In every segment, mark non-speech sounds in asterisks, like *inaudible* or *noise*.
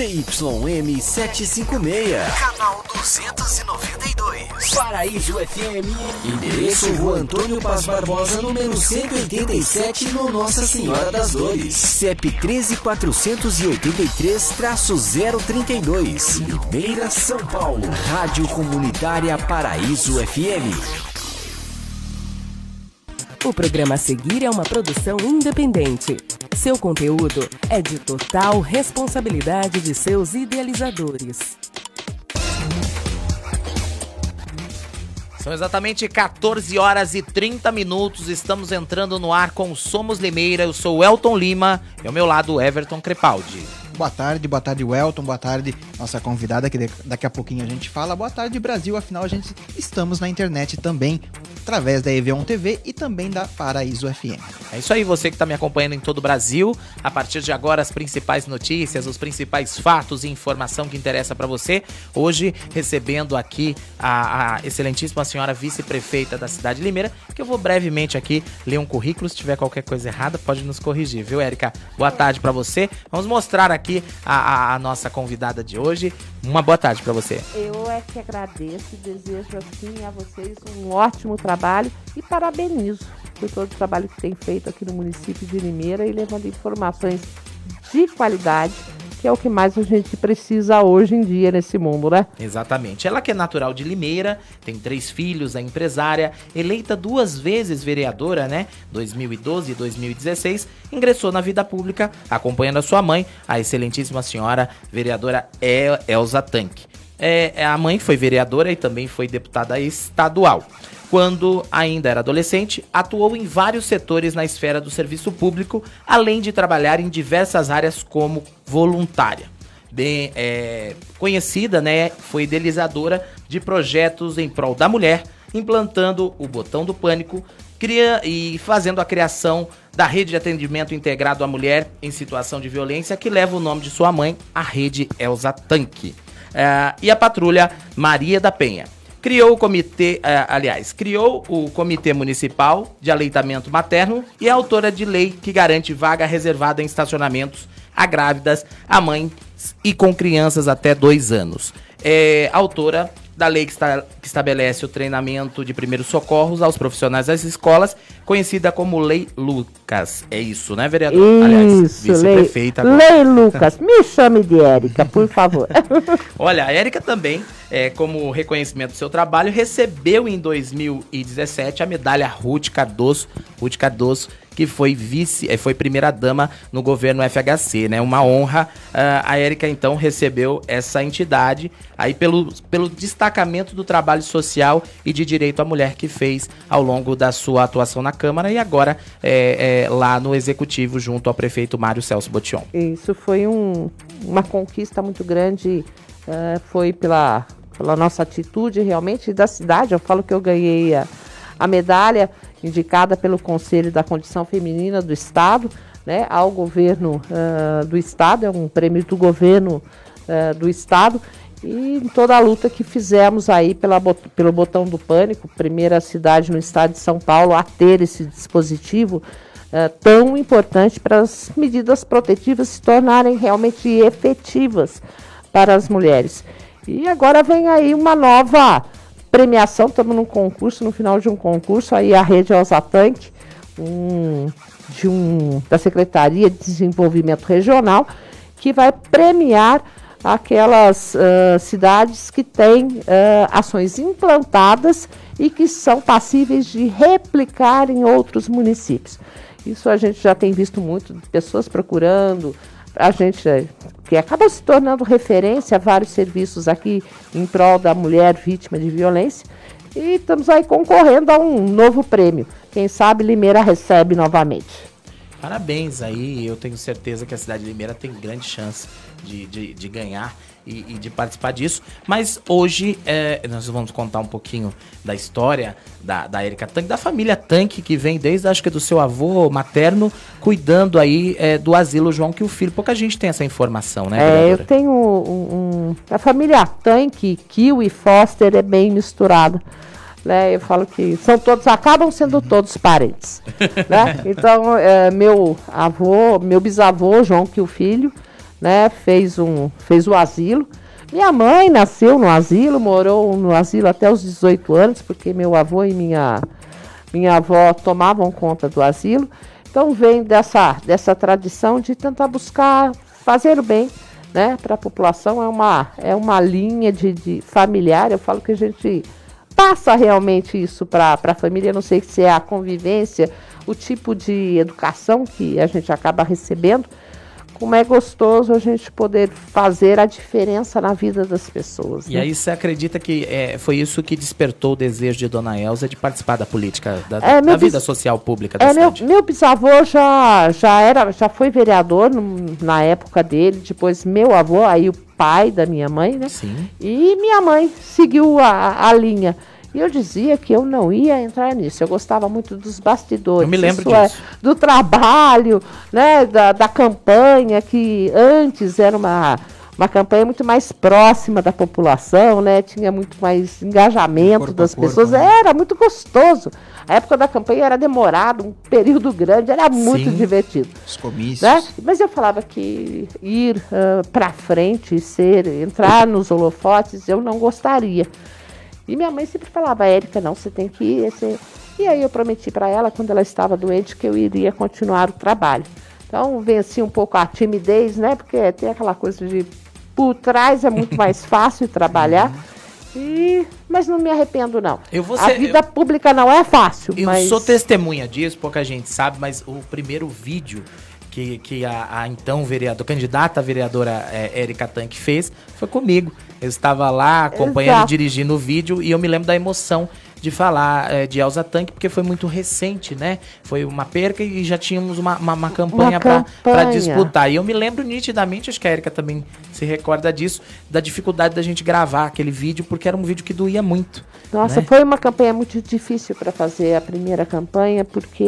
ZYM 756, canal 292. Paraíso FM. Endereço Rua Antônio Paz Barbosa, número 187, no Nossa Senhora das Dores. CEP 13483-032. Limeira, São Paulo. Rádio Comunitária Paraíso FM. O programa a seguir é uma produção independente. Seu conteúdo é de total responsabilidade de seus idealizadores. São exatamente 14 horas e 30 minutos. Estamos entrando no ar com Somos Limeira. Eu sou Elton Lima e ao meu lado Everton Crepaldi. Boa tarde, boa tarde, Welton, boa tarde, nossa convidada, que daqui a pouquinho a gente fala. Boa tarde, Brasil, afinal a gente estamos na internet também através da EV1 TV e também da Paraíso FM. É isso aí, você que está me acompanhando em todo o Brasil. A partir de agora, as principais notícias, os principais fatos e informação que interessa para você. Hoje, recebendo aqui a, a excelentíssima senhora vice-prefeita da cidade de Limeira, que eu vou brevemente aqui ler um currículo. Se tiver qualquer coisa errada, pode nos corrigir, viu, Érica? Boa tarde para você. Vamos mostrar aqui a, a, a nossa convidada de hoje. Uma boa tarde para você. Eu é que agradeço e desejo assim a vocês um ótimo trabalho e parabenizo por todo o trabalho que tem feito aqui no município de Limeira e levando informações de qualidade que é o que mais a gente precisa hoje em dia nesse mundo, né? Exatamente. Ela que é natural de Limeira, tem três filhos, é empresária, eleita duas vezes vereadora, né? 2012 e 2016, ingressou na vida pública, acompanhando a sua mãe, a excelentíssima senhora vereadora Elza Tanque. É, a mãe foi vereadora e também foi deputada estadual. Quando ainda era adolescente, atuou em vários setores na esfera do serviço público, além de trabalhar em diversas áreas como voluntária. Bem é, conhecida, né, foi idealizadora de projetos em prol da mulher, implantando o botão do pânico cria, e fazendo a criação da rede de atendimento integrado à mulher em situação de violência, que leva o nome de sua mãe, a rede Elza Tanque. É, e a patrulha Maria da Penha criou o comitê, uh, aliás, criou o Comitê Municipal de Aleitamento Materno e é autora de lei que garante vaga reservada em estacionamentos a grávidas, a mães e com crianças até dois anos. É autora da lei que, está, que, estabelece o treinamento de primeiros socorros aos profissionais das escolas, conhecida como Lei Lucas. É isso, né, vereador? Isso, Aliás, vice-prefeita. Lei, lei Lucas, me chame de Érica, por favor. *laughs* Olha, a Érica também, é, como reconhecimento do seu trabalho, recebeu em 2017 a medalha Ruth Cardoso, Ruth Cardoso que foi vice, eh, foi primeira dama no governo FHC, né? Uma honra. Uh, a Érica então recebeu essa entidade aí pelo, pelo destacamento do trabalho social e de direito à mulher que fez ao longo da sua atuação na Câmara e agora é, é, lá no Executivo junto ao prefeito Mário Celso Botion. Isso foi um, uma conquista muito grande, uh, foi pela, pela nossa atitude realmente da cidade. Eu falo que eu ganhei a, a medalha indicada pelo Conselho da Condição Feminina do Estado, né, ao governo uh, do Estado, é um prêmio do governo uh, do Estado, e toda a luta que fizemos aí pela, pelo botão do pânico, primeira cidade no estado de São Paulo a ter esse dispositivo uh, tão importante para as medidas protetivas se tornarem realmente efetivas para as mulheres. E agora vem aí uma nova premiação, estamos num concurso, no final de um concurso, aí a rede Osatanque, um, de um, da Secretaria de Desenvolvimento Regional, que vai premiar aquelas uh, cidades que têm uh, ações implantadas e que são passíveis de replicar em outros municípios. Isso a gente já tem visto muito, pessoas procurando, a gente que acaba se tornando referência a vários serviços aqui em prol da mulher vítima de violência. E estamos aí concorrendo a um novo prêmio. Quem sabe Limeira recebe novamente. Parabéns aí, eu tenho certeza que a cidade de Limeira tem grande chance de, de, de ganhar e, e, de participar disso. Mas hoje é, nós vamos contar um pouquinho da história da, da Erika Tanque, da família Tanque, que vem desde, acho que do seu avô materno, cuidando aí é, do asilo João que o filho. Pouca gente tem essa informação, né? É, eu tenho um, um, A família Tanque, Kill e Foster é bem misturada. Né, eu falo que são todos, acabam sendo todos parentes. né? *laughs* Então, é, meu avô, meu bisavô, João que o filho, né? Fez um, fez o asilo. Minha mãe nasceu no asilo, morou no asilo até os 18 anos, porque meu avô e minha, minha avó tomavam conta do asilo. Então vem dessa, dessa tradição de tentar buscar fazer o bem né, para a população. É uma, é uma linha de, de familiar. Eu falo que a gente passa realmente isso para a família. Não sei se é a convivência, o tipo de educação que a gente acaba recebendo como é gostoso a gente poder fazer a diferença na vida das pessoas. E né? aí você acredita que é, foi isso que despertou o desejo de Dona Elza de participar da política, da, é, da vida social pública da é, cidade? Meu, meu bisavô já, já, era, já foi vereador no, na época dele, depois meu avô, aí o pai da minha mãe, né? Sim. E minha mãe seguiu a, a linha. E eu dizia que eu não ia entrar nisso. Eu gostava muito dos bastidores. Eu me lembro é, disso. É, do trabalho, né, da, da campanha, que antes era uma, uma campanha muito mais próxima da população, né? Tinha muito mais engajamento corpo das pessoas. Corpo, né? Era muito gostoso. A época da campanha era demorado, um período grande, era muito Sim, divertido. Os comícios. Né? Mas eu falava que ir uh, para frente, ser, entrar nos holofotes, eu não gostaria. E minha mãe sempre falava, Érica, não, você tem que ir. Você... E aí eu prometi para ela, quando ela estava doente, que eu iria continuar o trabalho. Então venci um pouco a timidez, né? Porque tem aquela coisa de por trás é muito *laughs* mais fácil trabalhar. E, mas não me arrependo, não. Ser, a vida eu, pública não é fácil. Eu mas... sou testemunha disso, pouca gente sabe, mas o primeiro vídeo que, que a, a então vereadora, candidata a vereadora é, Érica Tanque fez foi comigo. Eu estava lá acompanhando Exato. e dirigindo o vídeo e eu me lembro da emoção de falar é, de Elza Tanque, porque foi muito recente, né? Foi uma perca e já tínhamos uma, uma, uma campanha para disputar. E eu me lembro nitidamente, acho que a Erika também se recorda disso, da dificuldade da gente gravar aquele vídeo, porque era um vídeo que doía muito. Nossa, né? foi uma campanha muito difícil para fazer a primeira campanha, porque.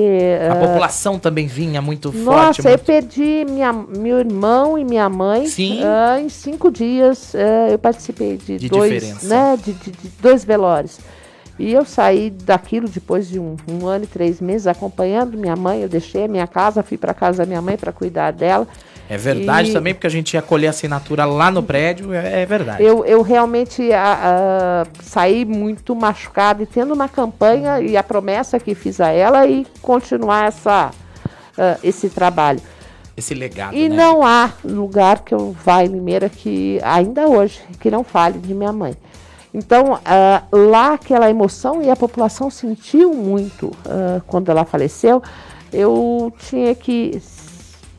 A uh... população também vinha muito Nossa, forte. Nossa, eu perdi minha, meu irmão e minha mãe. Sim. Uh, em cinco dias uh, eu participei de, de dois, né, de, de, de dois velórios. E eu saí daquilo depois de um, um, ano e três meses acompanhando minha mãe. Eu deixei a minha casa, fui para casa da minha mãe para cuidar dela. É verdade e... também, porque a gente ia colher assinatura lá no prédio, é, é verdade. Eu, eu realmente a, a, saí muito machucada e tendo uma campanha e a promessa que fiz a ela e continuar essa, uh, esse trabalho. Esse legado. E né? não há lugar que eu vá em Limeira que ainda hoje que não fale de minha mãe. Então, uh, lá aquela emoção e a população sentiu muito uh, quando ela faleceu. Eu tinha que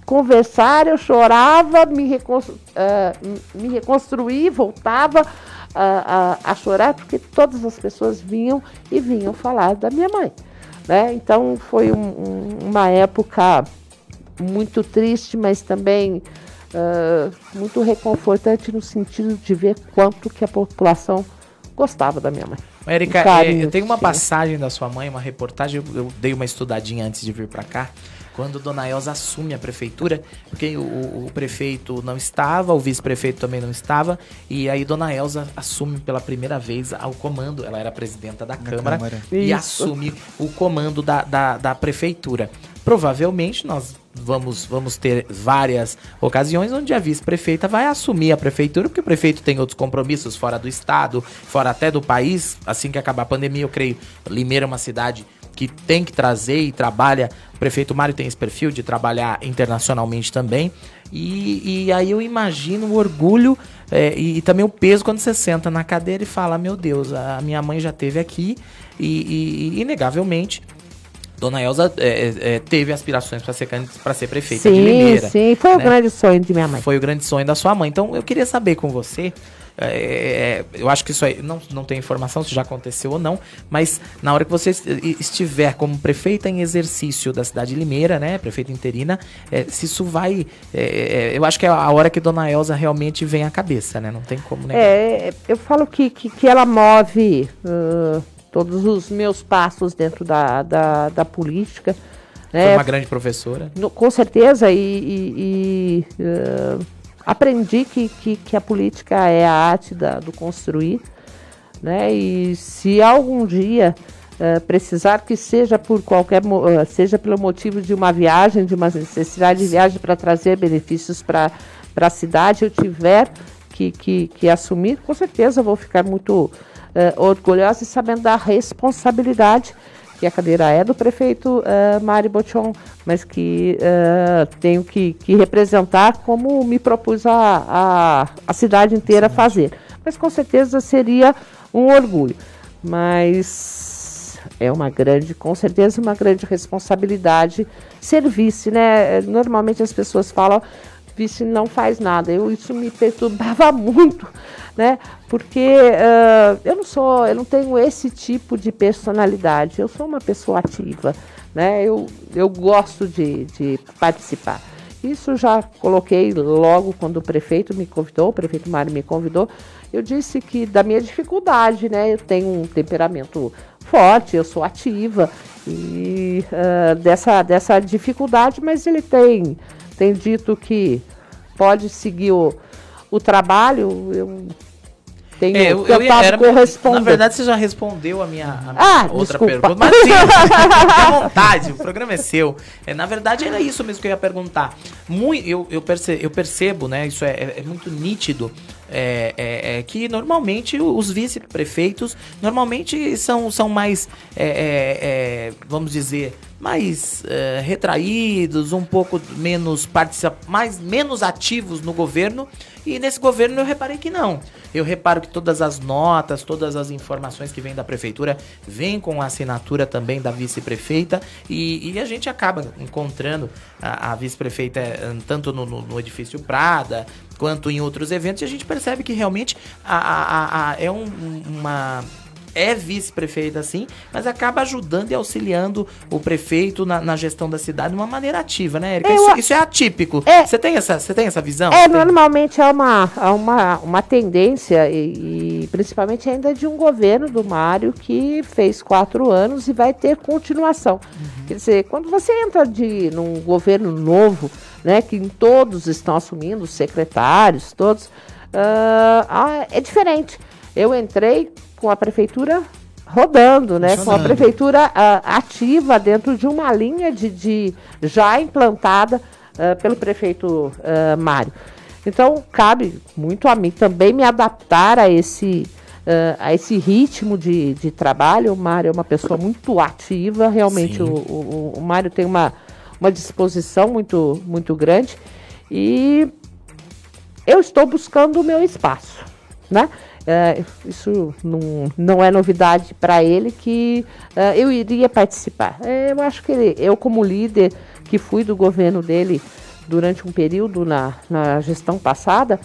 conversar, eu chorava, me, reconstru uh, me reconstruir, voltava a, a, chorar, porque todas as pessoas vinham e vinham falar da minha mãe. Né? Então, foi um, um, uma época muito triste, mas também muito reconfortante no sentido de ver quanto que a população gostava da minha mãe. Érica, eu tenho uma passagem da sua mãe, uma reportagem, eu, eu dei uma estudadinha antes de vir para cá, quando Dona Elza assume a prefeitura, porque o, o prefeito não estava, o vice-prefeito também não estava, e aí Dona Elza assume pela primeira vez o comando, ela era presidenta da, da Câmara, Câmara, e Isso. assume o comando da, da, da prefeitura. Provavelmente nós vamos, vamos ter várias ocasiões onde a vice-prefeita vai assumir a prefeitura, porque o prefeito tem outros compromissos fora do estado, fora até do país. Assim que acabar a pandemia, eu creio, Limeira é uma cidade que tem que trazer e trabalha. O prefeito Mário tem esse perfil de trabalhar internacionalmente também. E, e aí eu imagino o orgulho é, e, e, também o peso quando você senta na cadeira e fala: Meu Deus, a minha mãe já teve aqui e, e inegavelmente Dona Elza é, é, é, teve aspirações para ser ser prefeita sim, de Limeira. Sim, foi né? o grande sonho de minha mãe. Foi o grande sonho da sua mãe. Então eu queria saber com você. É, é, eu acho que isso aí não, não tem informação se já aconteceu ou não, mas na hora que você estiver como prefeita em exercício da cidade de Limeira, né, prefeita interina, é, se isso vai, eu acho que é a hora que Dona Elza realmente vem à cabeça, né, não tem como, né? É, eu falo que, que, que ela move uh, todos os meus passos dentro da, da, da política. Né? Foi uma grande professora. No, com certeza, e, e, e uh, aprendi que, que, que, a política é a arte da, do construir. Né? E se algum dia uh, precisar que seja por qualquer uh, seja pelo motivo de uma viagem, de uma necessidade de viagem para trazer benefícios para a cidade eu tiver que, que, que, assumir, com certeza vou ficar muito uh, orgulhosa e sabendo da responsabilidade que a cadeira é do prefeito uh, Mário Bochon, mas que uh, tenho que, que, representar como me propus a, a, a cidade inteira fazer. Mas com certeza seria um orgulho. Mas é uma grande, com certeza, uma grande responsabilidade ser vice, né? Normalmente as pessoas falam vice não faz nada. Eu, isso me perturbava *laughs* muito, né? Porque uh, eu não sou, eu não tenho esse tipo de personalidade. Eu sou uma pessoa ativa, né? Eu, eu gosto de, de participar. Isso já coloquei logo quando o prefeito me convidou, o prefeito Mário me convidou. Eu disse que da minha dificuldade, né? Eu tenho um temperamento forte, eu sou ativa e uh, dessa, dessa dificuldade, mas ele tem tem dito que pode seguir o, o trabalho. Eu tenho é, eu, eu ia, era, corresponder. Na verdade, você já respondeu a minha, a minha ah, outra desculpa. pergunta. Mas sim, à vontade, o programa é seu. É, na verdade, era isso mesmo que eu ia perguntar. Muito, eu, eu, percebo, eu percebo, né? Isso é, é, é muito nítido. É, é, é, que normalmente os vice-prefeitos normalmente são, são mais, é, é, é vamos dizer, mais é, retraídos, um pouco menos mais menos ativos no governo. E nesse governo eu reparei que não. Eu reparo que todas as notas, todas as informações que vêm da prefeitura vêm com a assinatura também da vice-prefeita e, e, a gente acaba encontrando a, a vice-prefeita eh, tanto no, no, no, edifício Prada quanto em outros eventos e a gente percebe que realmente a, a, a é um, uma é vice-prefeita, sim, mas acaba ajudando e auxiliando o prefeito na, na gestão da cidade de uma maneira ativa, né, Erika? Isso, isso, é atípico. É, você, tem essa, você tem essa visão? É, normalmente é uma, é uma, uma tendência, e, e, principalmente ainda de um governo do Mário que fez quatro anos e vai ter continuação. Uhum. Quer dizer, quando você entra de, num governo novo, né, que todos estão assumindo, os secretários, todos, uh, é diferente. Eu entrei com a prefeitura rodando, né? Com a prefeitura uh, ativa dentro de uma linha de, de já implantada uh, pelo prefeito uh, Mário. Então cabe muito a mim também me adaptar a esse a esse ritmo de, de trabalho. O Mário é uma pessoa muito ativa, realmente o, o, o Mário tem uma, uma disposição muito muito grande e eu estou buscando o meu espaço, né? Uh, isso não, não é novidade para ele que uh, eu iria participar. Uh, eu acho que ele, eu, como líder que fui do governo dele durante um período na, na gestão passada,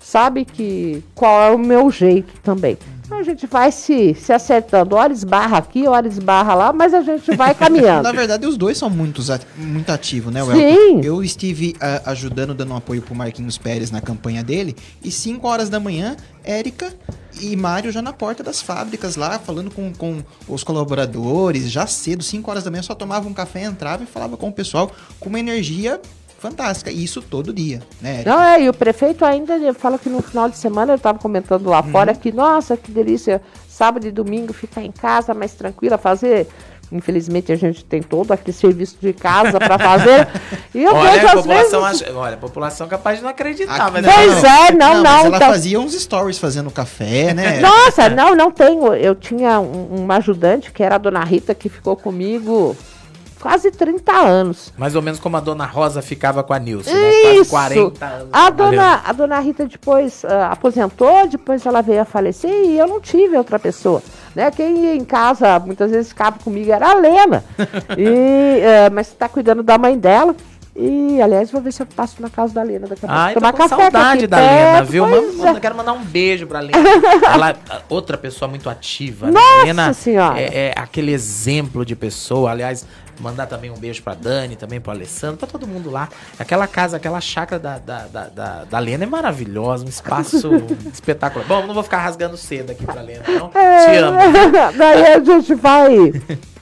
sabe que qual é o meu jeito também. Então a gente vai se, se acertando. Hora esbarra aqui, hora esbarra lá, mas a gente vai *laughs* caminhando. Na verdade, os dois são muito, muito ativos, né, Sim. Eu estive uh, ajudando, dando um apoio pro Marquinhos Pérez na campanha dele, e 5 horas da manhã, Érica e Mário já na porta das fábricas lá, falando com, com os colaboradores, já cedo, 5 horas da manhã, só tomava um café, entrava e falava com o pessoal com uma energia fantástica. E isso todo dia, né? Não, é, e o prefeito ainda fala que no final de semana ele estava comentando lá uhum. fora que, nossa, que delícia, sábado e domingo ficar em casa mais tranquila, fazer Infelizmente a gente tem todo aquele serviço de casa para fazer. *laughs* E eu olha, vejo, população vezes... acha, olha, a população é capaz de não acreditar, mas Pois não, é, não, não. não ela então... fazia uns stories fazendo café, né? *laughs* Nossa, não, não tenho. Eu tinha um, uma ajudante que era a dona Rita que ficou comigo quase 30 anos. Mais ou menos como a dona Rosa ficava com a Nilce, né? Quase 40 anos. A dona, a dona Rita depois uh, aposentou, depois ela veio a falecer e eu não tive outra pessoa. Né? Quem ia em casa muitas vezes ficava comigo era a Lena. *laughs* e, uh, mas está cuidando da mãe dela. E, aliás, vou ver se eu passo na casa da Lena daqui a pouco. Ai, Tomar tô com café saudade da perto, Lena, viu? é. Quero mandar um beijo pra Lena. Ela, outra pessoa muito ativa. Né? Nossa Lena senhora. É, é, aquele exemplo de pessoa. Aliás, Mandar também um beijo pra Dani, também pro Alessandro, pra todo mundo lá. Aquela casa, aquela chácara da, da, da, da, da Lena é maravilhosa, um espaço *laughs* espetacular. Bom, não vou ficar rasgando cedo aqui pra Lena, não. É, Te amo. *laughs* Daí a gente vai,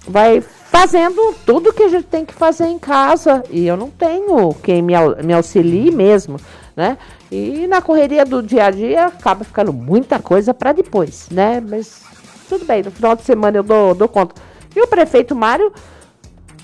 vai fazendo tudo que a gente tem que fazer em casa. E eu não tenho quem me, me auxilie mesmo, né? E na correria do dia a dia acaba ficando muita coisa para depois, né? Mas tudo bem, no final de semana eu dou, dou conta. E o prefeito Mário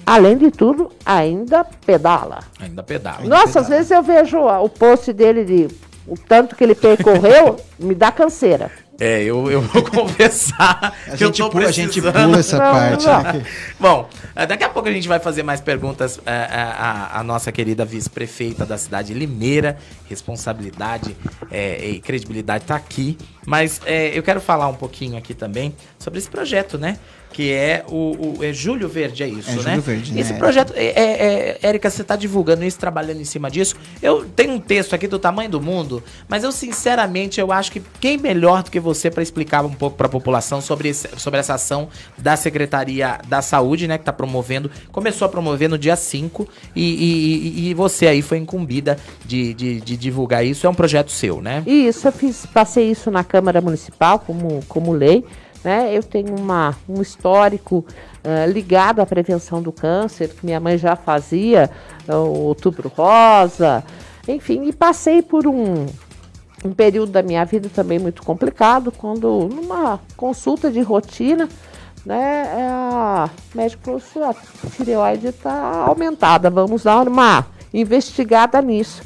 além de tudo, ainda pedala. Ainda pedala. Nossa, às vezes eu vejo o post dele de o tanto que ele percorreu, *laughs* me dá canseira. É, eu, eu vou confessar A que eu gente, tô pula, a gente pula essa Não, parte. não. né? Bom, eh, daqui a pouco a gente vai fazer mais perguntas. eh, A, a nossa querida vice-prefeita da cidade de Limeira, responsabilidade eh, e credibilidade tá aqui. Mas eh, eu quero falar um pouquinho aqui também sobre esse projeto, né? Que é o, o- é Júlio Verde, é isso, É né? Júlio Verde, né, Esse projeto, é, é, é, Érica, você tá divulgando isso, trabalhando em cima disso. Eu tenho um texto aqui do tamanho do mundo, mas eu sinceramente eu acho que quem melhor do que você para explicar um pouco para a população sobre, esse- sobre essa ação da Secretaria da Saúde, né, que tá promovendo, começou a promover no dia 5 e, e- e- você aí foi incumbida de, de- de divulgar isso. É um projeto seu, né? E isso, eu fiz, passei isso na Câmara Municipal como, como lei. Né? Eu tenho uma, um histórico eh, ligado à prevenção do câncer, que minha mãe já fazia, eh, o outubro rosa, enfim, e passei por um, um período da minha vida também muito complicado, quando numa consulta de rotina, né, é, a médico falou, sua tireoide está aumentada, vamos dar uma investigada nisso.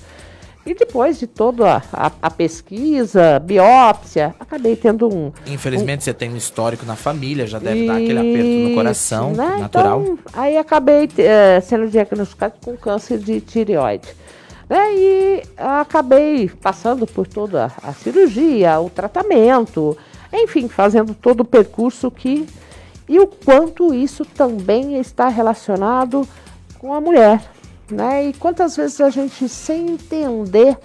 E depois de toda a, a- a pesquisa, biópsia, acabei tendo um, Infelizmente você tem um histórico na família, já deve dar aquele aperto no coração, né? natural. Então, aí acabei eh, sendo diagnosticado com câncer de tireoide. Né? E acabei passando por toda a cirurgia, o tratamento, enfim, fazendo todo o percurso que. E o quanto isso também está relacionado com a mulher. Né? E quantas vezes a gente, sem entender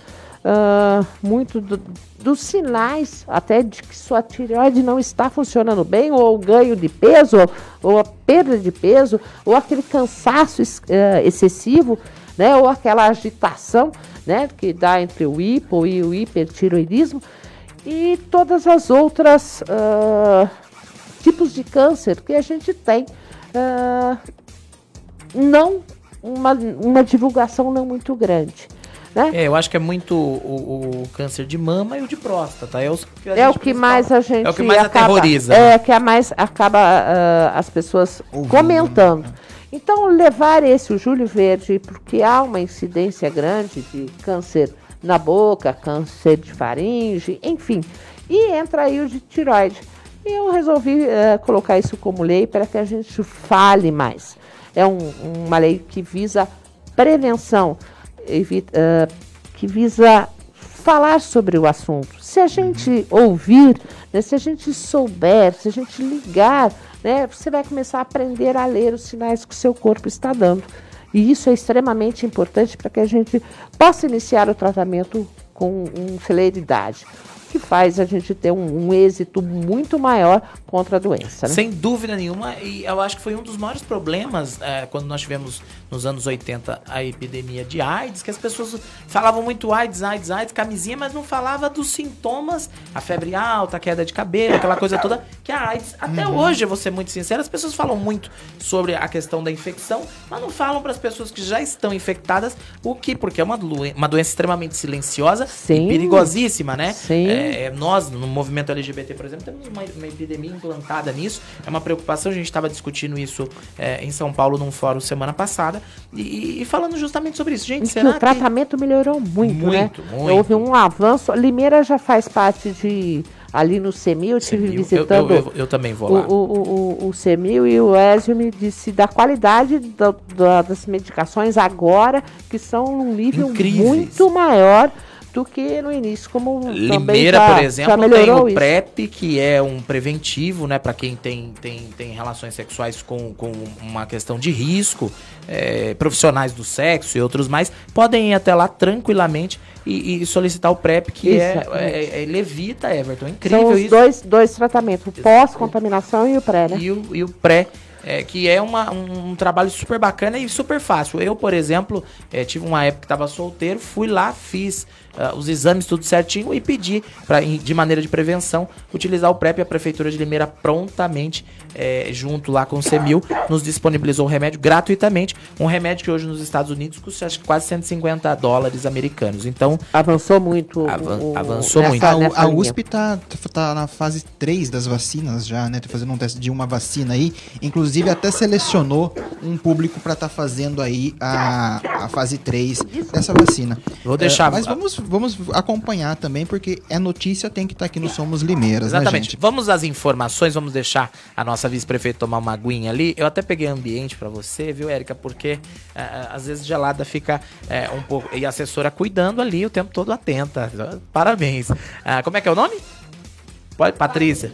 ah, muito do- dos sinais até de que sua tireoide não está funcionando bem, ou o ganho de peso, ou a perda de peso, ou aquele cansaço eh, excessivo, né? ou aquela agitação né? que dá entre o hipo e o hipertiroidismo, e todas as outras ah, tipos de câncer que a gente tem. ah, não uma, uma divulgação não muito grande. Né? É, eu acho que é muito o, o câncer de mama e o de próstata. É, os que É o que principal- mais a gente É o que mais acaba, aterroriza. É, né? que a mais acaba ah, as pessoas Ouvindo, comentando. né? Então, levar esse, o Júlio Verde, porque há uma incidência grande de câncer na boca, câncer de faringe, enfim. E entra aí o de tiroide. E eu resolvi eh, colocar isso como lei para que a gente fale mais. É um- uma lei que visa prevenção, evi- eh, que visa falar sobre o assunto. Se a gente ouvir, né, se a gente souber, se a gente ligar, né, você vai começar a aprender a ler os sinais que o seu corpo está dando. E isso é extremamente importante para que a gente possa iniciar o tratamento com um, celeridade, que faz a gente ter um, um êxito muito maior contra a doença. Né? Sem dúvida nenhuma, e eu acho que foi um dos maiores problemas é, quando nós tivemos nos anos 80 a epidemia de AIDS, que as pessoas falavam muito AIDS, AIDS, AIDS, camisinha, mas não falava dos sintomas, a febre alta, a queda de cabelo, aquela coisa toda, que a AIDS, até hoje, eu vou ser muito sincero, as pessoas falam muito sobre a questão da infecção, mas não falam para as pessoas que já estão infectadas o que, porque é uma, uma doença extremamente silenciosa Sim. e perigosíssima, né? Sim. É, é, nós, no movimento LGBT, por exemplo, temos uma, uma epidemia implantada nisso. É uma preocupação. A gente estava discutindo isso é, em São Paulo num fórum semana passada. E, e falando justamente sobre isso. Gente, que será o tratamento melhorou muito, né? Muito, muito. Houve um avanço. Limeira já faz parte de ali no CEMI, eu estive Eu, eu, visitando eu, eu também vou o, lá. o, o, o, o CEMIL e o Ezio me disse da qualidade da- da- das medicações agora, que são num nível Incríveis. muito maior do que no início, como Limeira, por exemplo, tem o isso. PrEP, que é um preventivo, né, para quem tem, tem, tem relações sexuais com, com uma questão de risco. É, profissionais do sexo e outros mais podem ir até lá tranquilamente e, e solicitar o PrEP, que é, é, é Levita, Everton. São Incrível os isso. dois, dois tratamentos, o pós-contaminação e o pré, né? E o, e o pré, é, que é uma- um, um trabalho super bacana e super fácil. Eu, por exemplo, é, tive uma época que estava solteiro, fui lá, fiz uh, os exames tudo certinho e pedir, pra, de maneira de prevenção, utilizar o PrEP. A Prefeitura de Limeira prontamente, é, junto lá com o CEMIL, nos disponibilizou o remédio gratuitamente. Um remédio que hoje nos Estados Unidos custa acho que quase 150 dólares americanos. Então. Avançou muito. Avan o, avançou muito. A, a USP tá, tá na fase 3 das vacinas já, né? Tá fazendo um teste de uma vacina aí. Inclusive até selecionou um público para estar tá fazendo aí a, a fase 3 dessa vacina. Vou deixar. É, mas vamos, vamos acompanhar também, porque é notícia, tem que estar tá aqui no Somos Limeiras, né, Exatamente. Né, vamos às informações, vamos deixar a nossa vice-prefeita tomar uma aguinha ali. Eu até peguei ambiente para você, viu, Érica? Porque é, é, às vezes gelada fica é, um pouco. E a assessora cuidando ali o tempo todo atenta. Parabéns. Ah, como é que é o nome? Pode, Patrícia.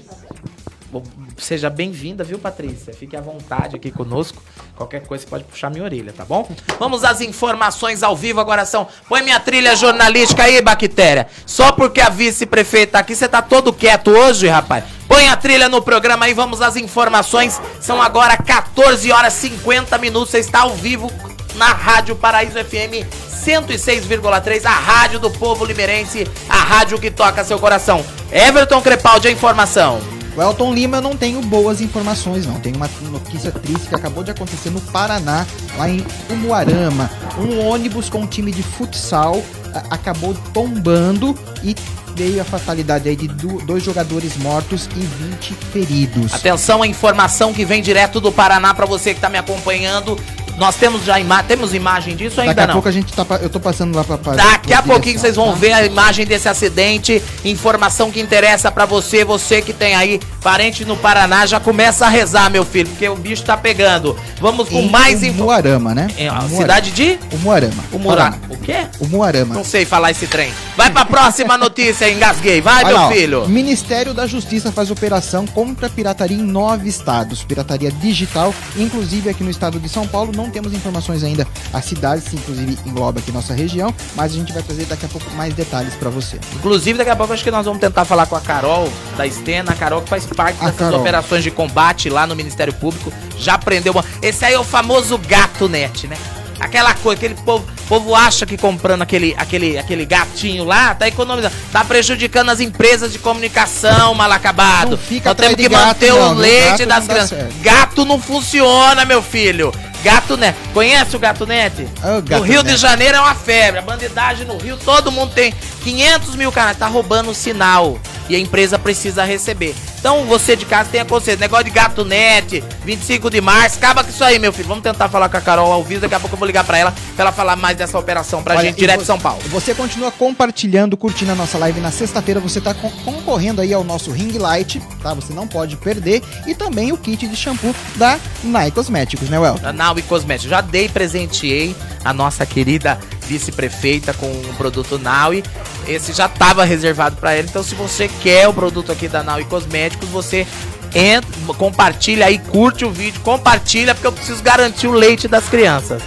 Seja bem-vinda, viu, Patrícia? Fique à vontade aqui conosco. Qualquer coisa você pode puxar minha orelha, tá bom? Vamos às informações ao vivo agora são. Põe minha trilha jornalística aí, Bactéria. Só porque a vice-prefeita tá aqui, você tá todo quieto hoje, rapaz. Põe a trilha no programa aí, vamos às informações. São agora 14 horas 50 minutos. Você está ao vivo na Rádio Paraíso FM 106,3, a rádio do povo limeirense, a rádio que toca seu coração. Everton Crepaldi, a informação. O Elton Lima eu não tenho boas informações, não. Tem uma notícia triste que acabou de acontecer no Paraná, lá em Umuarama. Um ônibus com um time de futsal acabou tombando e veio a fatalidade aí de dois jogadores mortos e 20 feridos. Atenção, a informação que vem direto do Paraná para você que está me acompanhando. Nós temos já ima temos imagem disso ainda Daqui a pouco a gente tá eu tô passando lá para Daqui a pouquinho vocês vão tá? ver a imagem desse acidente, informação que interessa para você, você que tem aí parente no Paraná, já começa a rezar, meu filho, porque o bicho tá pegando. Vamos com em mais informação. Muarama, né? É, cidade de O Muarama. O Muarama. O quê? O Muarama. Não sei falar esse trem. Vai para próxima *laughs* notícia, engasguei. Vai, Olha meu lá, filho. Ministério da Justiça faz operação contra a pirataria em nove estados, pirataria digital, inclusive aqui no estado de São Paulo não temos informações ainda. A cidade, inclusive, engloba aqui nossa região, mas a gente vai trazer daqui a pouco mais detalhes para você. Inclusive, daqui a pouco acho que nós vamos tentar falar com a Carol da Stena, a Carol que faz parte a dessas Carol. operações de combate lá no Ministério Público. Já aprendeu uma. Esse aí é o famoso gato net, né? Aquela coisa, aquele povo, povo acha que comprando aquele, aquele, aquele gatinho lá, tá economizando. Tá prejudicando as empresas de comunicação, mal acabado. Não fica Nós temos que manter não, o leite das crianças. Gato não funciona, meu filho. Gato Net. Conhece o Gato Net? Oh, Gato no Rio Net. de Janeiro é uma febre. A bandidagem no Rio, todo mundo tem 500 mil canais. Tá roubando o sinal. E a empresa precisa receber. Então você de casa tenha consciência. Negócio de Gato Net, 25 de março. Acaba com isso aí, meu filho. Vamos tentar falar com a Carol ao vivo. Daqui a pouco eu vou ligar pra ela pra ela falar mais dessa operação pra Olha, gente direto de São Paulo. Você continua compartilhando, curtindo a nossa live na sexta-feira. Você tá concorrendo aí ao nosso Ring Light, tá? Você não pode perder. E também o kit de shampoo da Nai Cosméticos, né, Well? Da Nai Cosméticos. Já dei, presenteei a nossa querida vice-prefeita com o produto Naui. Esse já estava reservado para ela. Então, se você quer o produto aqui da Naui Cosméticos, você entra, compartilha aí, curte o vídeo, compartilha, porque eu preciso garantir o leite das crianças.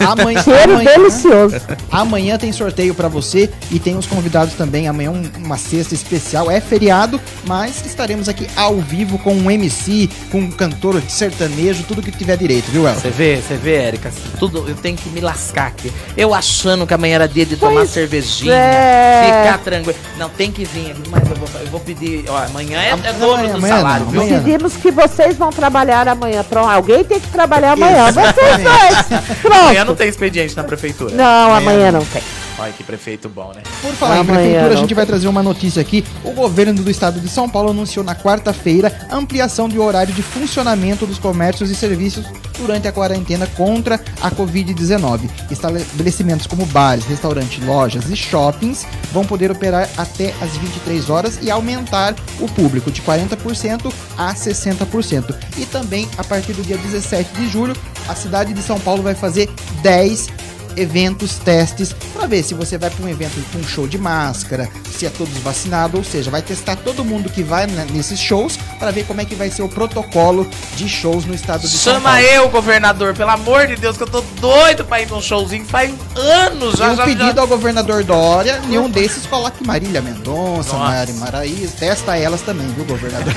Amanhã, *laughs* Cheiro amanhã, delicioso. Amanhã tem sorteio para você e tem os convidados também. Amanhã um, uma sexta especial. É feriado, mas estaremos aqui ao vivo com um MC, com um cantor de sertanejo, tudo que tiver direito, viu, Você vê, você vê, Érica, tudo, eu tenho que me lascar aqui. Eu achando que amanhã era dia de tomar pois cervejinha, é. ficar tranquilo. Não, tem que vir aqui, mas eu vou, eu vou pedir, ó, amanhã é, é dobro amanhã, do amanhã salário, não, viu? Pedimos que vocês vão trabalhar amanhã. Pronto, alguém tem que trabalhar amanhã. Vocês dois. Pronto. Amanhã não tem expediente na prefeitura. Não, amanhã não tem. Olha que prefeito bom, né? Por falar amanhã em prefeitura, a gente vai trazer uma notícia aqui. O governo do estado de São Paulo anunciou na quarta-feira ampliação de horário de funcionamento dos comércios e serviços durante a quarentena contra a Covid-19. Estabelecimentos como bares, restaurantes, lojas e shoppings vão poder operar até as 23 horas e aumentar o público de 40% a 60%. E também, a partir do dia 17 de julho, a cidade de São Paulo vai fazer 10 eventos, testes, para ver se você vai para um evento com um show de máscara, se é todos vacinados, ou seja, vai testar todo mundo que vai nesses shows para ver como é que vai ser o protocolo de shows no estado de Chama São Paulo. Chama eu, governador, pelo amor de Deus, que eu tô doido para ir num showzinho faz anos já. Eu já, pedido já... ao governador Dória, nenhum desses coloque Marília Mendonça, Mari Maraíza, testa elas também, viu, governador?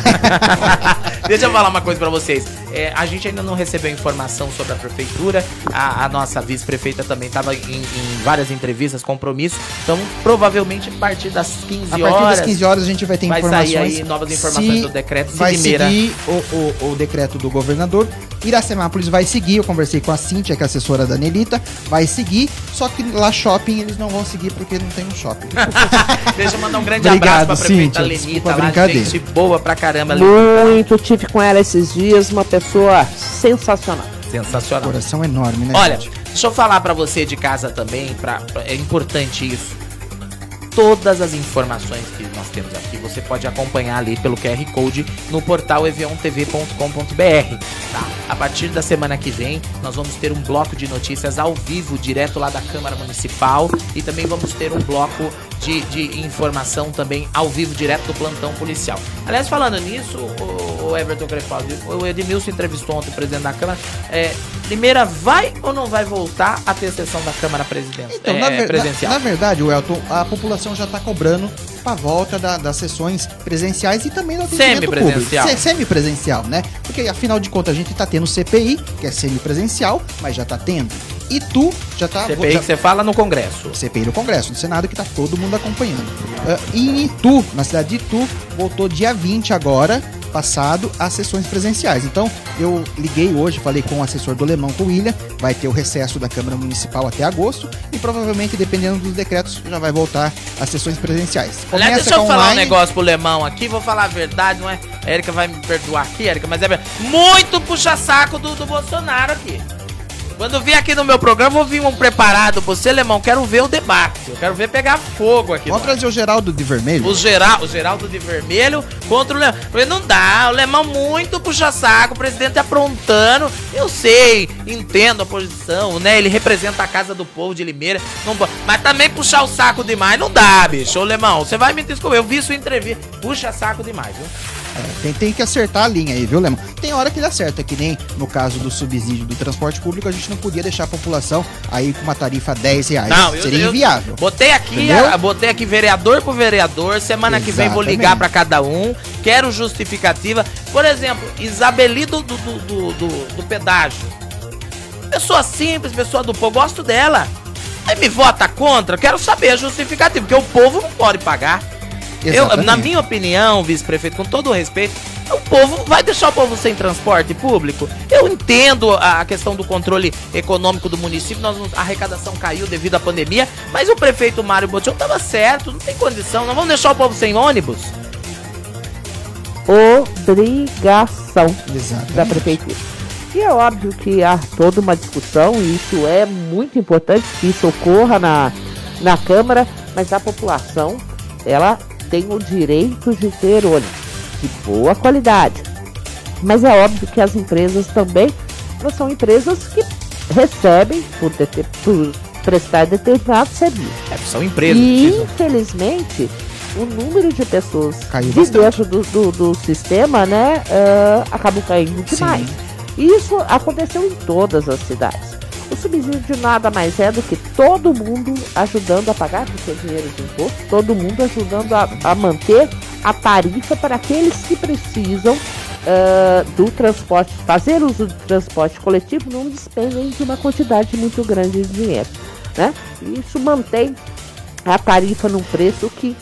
*laughs* Deixa eu falar uma coisa pra vocês. É, a gente ainda não recebeu informação sobre a prefeitura. A, a nossa vice-prefeita também estava em, em, várias entrevistas, compromissos. Então, provavelmente, a partir das 15 horas. A partir das 15 horas a gente vai ter vai informações. Vai sair aí novas informações do decreto. Se vai seguir o, o, o decreto do governador. Iracemápolis vai seguir. Eu conversei com a Cíntia, que é assessora da Nelita. Vai seguir. Só que lá shopping eles não vão seguir porque não tem um shopping. *laughs* Deixa eu mandar um grande Obrigado, abraço pra prefeita Cíntia, Lenita lá, gente boa pra caramba. Muito, tive com ela esses dias, uma pessoa sensacional. Sensacional. Coração enorme, né? Olha, gente? Deixa eu falar para você de casa também, pra, é importante isso todas as informações que nós temos aqui você pode acompanhar ali pelo QR Code no portal eviontv.com.br. Tá? A partir da semana que vem, nós vamos ter um bloco de notícias ao vivo, direto lá da Câmara Municipal, e também vamos ter um bloco de, de informação também ao vivo, direto do plantão policial. Aliás, falando nisso, o, o Everton Crepaldi, o Edmilson entrevistou ontem o presidente da Câmara. É, Limeira vai ou não vai voltar a ter sessão da Câmara Presidencial? Então, é, na, ver, na, na, verdade, o Elton, a população já está cobrando a volta da, das sessões presenciais e também do semi-presencial. Semi-presencial, né? Porque afinal de contas a gente está tendo CPI, que é semi-presencial, mas já está tendo. E tu já tá. CPI já, que você fala no Congresso. CPI no Congresso, no Senado, que tá todo mundo acompanhando. Uh, e em Itu, na cidade de Itu, voltou dia 20 agora passado as sessões presenciais. Então, eu liguei hoje, falei com o assessor do Lemão, com o William, vai ter o recesso da Câmara Municipal até agosto e provavelmente, dependendo dos decretos, já vai voltar as sessões presenciais. Começa Aliás, deixa eu falar online... um negócio pro Lemão aqui, vou falar a verdade, não é? A Erika vai me perdoar aqui, Erika, mas é muito puxa-saco do, do Bolsonaro aqui. Quando vir aqui no meu programa, vou vir um preparado você, Lemão. Quero ver o debate. Eu quero ver pegar fogo aqui. Vamos trazer o Geraldo de vermelho? O, geral, o Geraldo de vermelho contra o Lemão. Porque não dá. O Lemão muito puxa-saco. O presidente aprontando. Eu sei, entendo a posição, né? Ele representa a casa do povo de Limeira. Não, mas também puxar o saco demais não dá, bicho. Ô, Lemão, você vai me desculpar. Eu vi sua entrevista. Puxa saco demais, viu? É, tem, tem que acertar a linha aí, viu, Lemão? Tem hora que ele acerta, que nem no caso do subsídio do transporte público, a gente não podia deixar a população aí com uma tarifa 10 reais. Não, Seria eu, inviável. Botei aqui, a, botei aqui vereador por vereador. Semana Exatamente. que vem vou ligar para cada um. Quero justificativa. Por exemplo, Isabeli do, do, do, do, do pedágio. Pessoa simples, pessoa do povo, gosto dela. Aí me vota contra, quero saber a justificativa, porque o povo não pode pagar. Eu, na minha opinião, vice-prefeito, com todo o respeito, o povo vai deixar o povo sem transporte público. Eu entendo a questão do controle econômico do município, nós, a arrecadação caiu devido à pandemia, mas o prefeito Mário Botião estava certo, não tem condição, não vamos deixar o povo sem ônibus. Obrigação Exatamente. da prefeitura. E é óbvio que há toda uma discussão, e isso é muito importante que isso ocorra na, na Câmara, mas a população, ela tem o direito de ter ônibus de boa qualidade. Mas é óbvio que as empresas também não são empresas que recebem por, por prestar determinado serviço. É, são empresas. E infelizmente o número de pessoas Caiu de dentro do, do, do, sistema, né, uh, acabou caindo demais. Sim. Isso aconteceu em todas as cidades. O subsídio nada mais é do que todo mundo ajudando a pagar o seu dinheiro de imposto, todo mundo ajudando a, a manter a tarifa para aqueles que precisam uh, do transporte, fazer uso do transporte coletivo, não despendem de uma quantidade muito grande de dinheiro. Né? Isso mantém a tarifa num preço que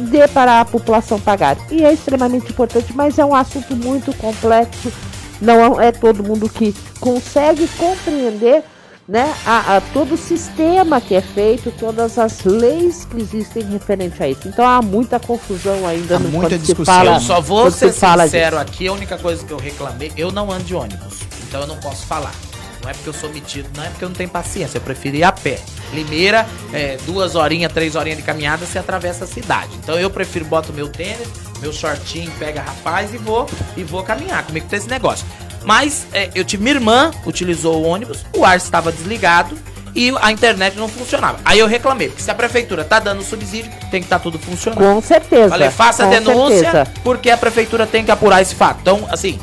dê para a população pagar. E é extremamente importante, mas é um assunto muito complexo não é todo mundo que consegue compreender né, a, a, todo o sistema que é feito, todas as leis que existem referente a isso. Então há muita confusão ainda há no muita discussão. Fala, eu só vou ser sincero aqui, a única coisa que eu reclamei, eu não ando de ônibus, então eu não posso falar. Não é porque eu sou metido, não é porque eu não tenho paciência, eu prefiro ir a pé. Limeira, é, duas horinhas, três horinhas de caminhada, você atravessa a cidade. Então eu prefiro boto meu tênis, meu shortinho, pega rapaz e vou e vou caminhar. Comigo tem esse negócio. Mas é, eu tive minha irmã, utilizou o ônibus, o ar estava desligado e a internet não funcionava. Aí eu reclamei, porque se a prefeitura tá dando subsídio, tem que estar tá tudo funcionando. Com certeza. Falei, faça a denúncia, certeza. porque a prefeitura tem que apurar esse fato. Então, assim,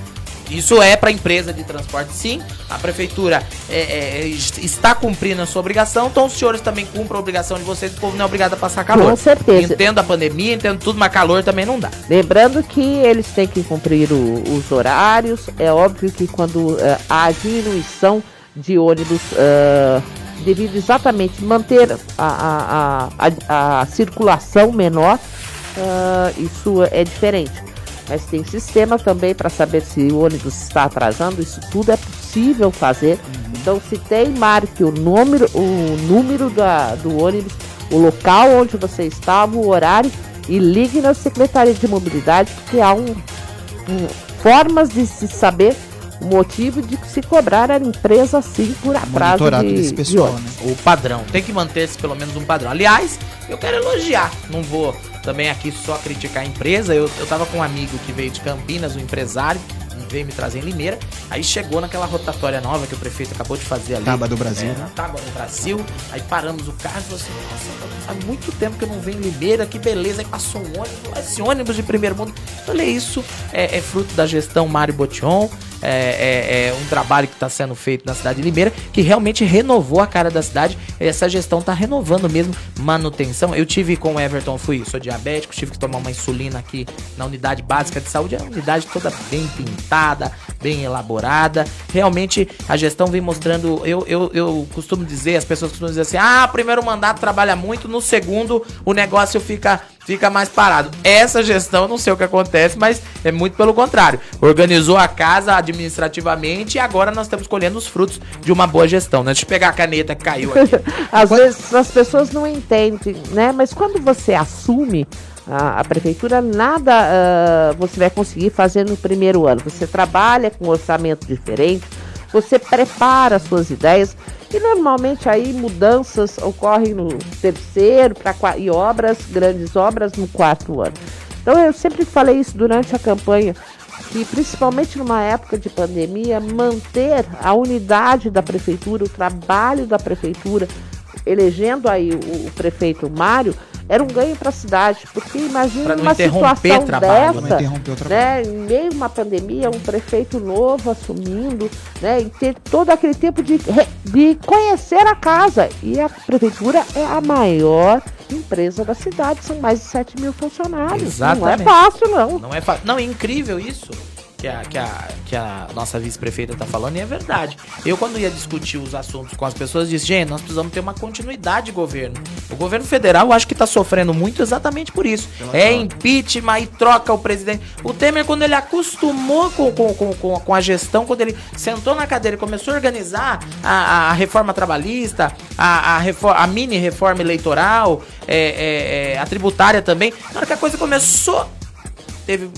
isso é para a empresa de transporte, sim. A prefeitura é, é, está cumprindo a sua obrigação, então os senhores também cumprem a obrigação de vocês, o povo não é obrigado a passar calor. Com certeza. Entendo a pandemia, entendo tudo, mas calor também não dá. Lembrando que eles têm que cumprir o, os horários. É óbvio que quando uh, há diminuição de ônibus, uh, devido exatamente manter a, a, a, a circulação menor, uh, isso é diferente mas tem sistema também para saber se o ônibus está atrasando. Isso tudo é possível fazer. Uhum. Então, se tem, marque o número, o número da, do ônibus, o local onde você estava, o horário e ligue na Secretaria de Mobilidade, porque há um, um formas de se saber o motivo de se cobrar a empresa sim por atraso de, desse pessoal, de né? O padrão. Tem que manter-se pelo menos um padrão. Aliás, eu quero elogiar. Não vou também aqui só criticar a empresa. Eu, eu tava com um amigo que veio de Campinas, um empresário, veio me trazer em Limeira. Aí chegou naquela rotatória nova que o prefeito acabou de fazer ali. Tábua do Brasil. É, na Tábua do Brasil. Aí paramos o carro e falou assim: Nossa, há muito tempo que eu não venho em Limeira, que beleza. Aí passou um ônibus, esse ônibus de primeiro mundo. Falei: Isso é, é fruto da gestão Mário Botion é, é, é um trabalho que está sendo feito na cidade de Limeira, que realmente renovou a cara da cidade. Essa gestão está renovando mesmo manutenção. Eu tive com o Everton, fui, sou diabético, tive que tomar uma insulina aqui na unidade básica de saúde. É uma unidade toda bem pintada, bem elaborada. Realmente a gestão vem mostrando. Eu, eu, eu costumo dizer, as pessoas costumam dizer assim: ah, primeiro mandato trabalha muito, no segundo o negócio fica fica mais parado. Essa gestão, não sei o que acontece, mas é muito pelo contrário. Organizou a casa administrativamente e agora nós estamos colhendo os frutos de uma boa gestão. Né? Deixa eu pegar a caneta que caiu aqui. *laughs* Às vezes as pessoas não entendem, né? Mas quando você assume a, a prefeitura, nada uh, você vai conseguir fazer no primeiro ano. Você trabalha com um orçamento diferente, você prepara suas ideias e normalmente aí mudanças ocorrem no terceiro pra, e obras, grandes obras no quarto ano. Então eu sempre falei isso durante a campanha, que principalmente numa época de pandemia, manter a unidade da prefeitura, o trabalho da prefeitura, elegendo aí o, o prefeito Mário, era um ganho para a cidade, porque imagina uma situação trabalho, dessa, né, em meio a uma pandemia, um prefeito novo assumindo, né, e ter todo aquele tempo de, de conhecer a casa. E a prefeitura é a maior empresa da cidade, são mais de 7 mil funcionários. Exatamente. Não é fácil, não. Não é fácil. Não, é incrível isso que a, que a, que a nossa vice-prefeita está falando e é verdade. Eu, quando ia discutir os assuntos com as pessoas, disse: gente, nós precisamos ter uma continuidade de governo. O governo federal, eu acho que está sofrendo muito exatamente por isso. é impeachment e troca o presidente. O Temer, quando ele acostumou com, com, com, com a gestão, quando ele sentou na cadeira e começou a organizar a, a reforma trabalhista, a, a, reforma, a mini reforma eleitoral, é, é, é, a tributária também, na hora que a coisa começou, teve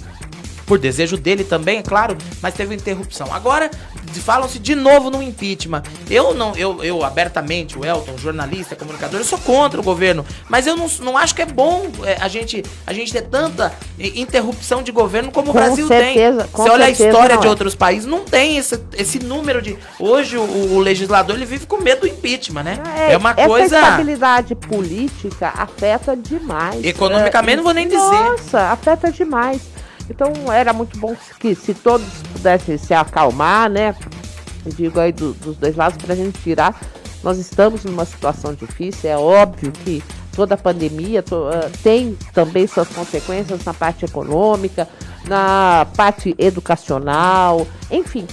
por desejo dele também, é claro, mas teve interrupção. Agora falam-se de novo no impeachment. Eu não, eu, eu abertamente, o Elton, jornalista, comunicador, eu sou contra o governo, mas eu não, não acho que é bom é, a gente a gente ter tanta interrupção de governo como com o Brasil certeza, tem. Você olha a história de é. outros países, não tem esse, esse número de. Hoje o, o legislador ele vive com medo do impeachment, né? É, é uma essa coisa. Estabilidade política afeta demais. Economicamente, é, não vou nem dizer. Nossa, afeta demais. Então era muito bom que se todos pudessem se acalmar, né? Eu digo aí do, dos dois lados para a gente tirar. Nós estamos numa situação difícil, é óbvio que toda a pandemia to, uh, tem também suas consequências na parte econômica, na parte educacional, enfim.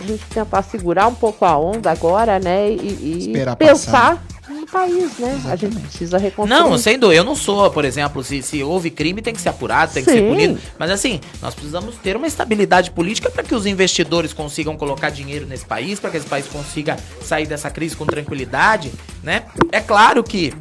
A gente tentar segurar um pouco a onda agora, né? E, e pensar passar no país, né? Exatamente. A gente precisa reconstruir. Não, sem dúvida. Eu não sou, por exemplo, se, se houve crime, tem que ser apurado, tem Sim. que ser punido. Mas assim, nós precisamos ter uma estabilidade política para que os investidores consigam colocar dinheiro nesse país, para que esse país consiga sair dessa crise com tranquilidade, né? É claro que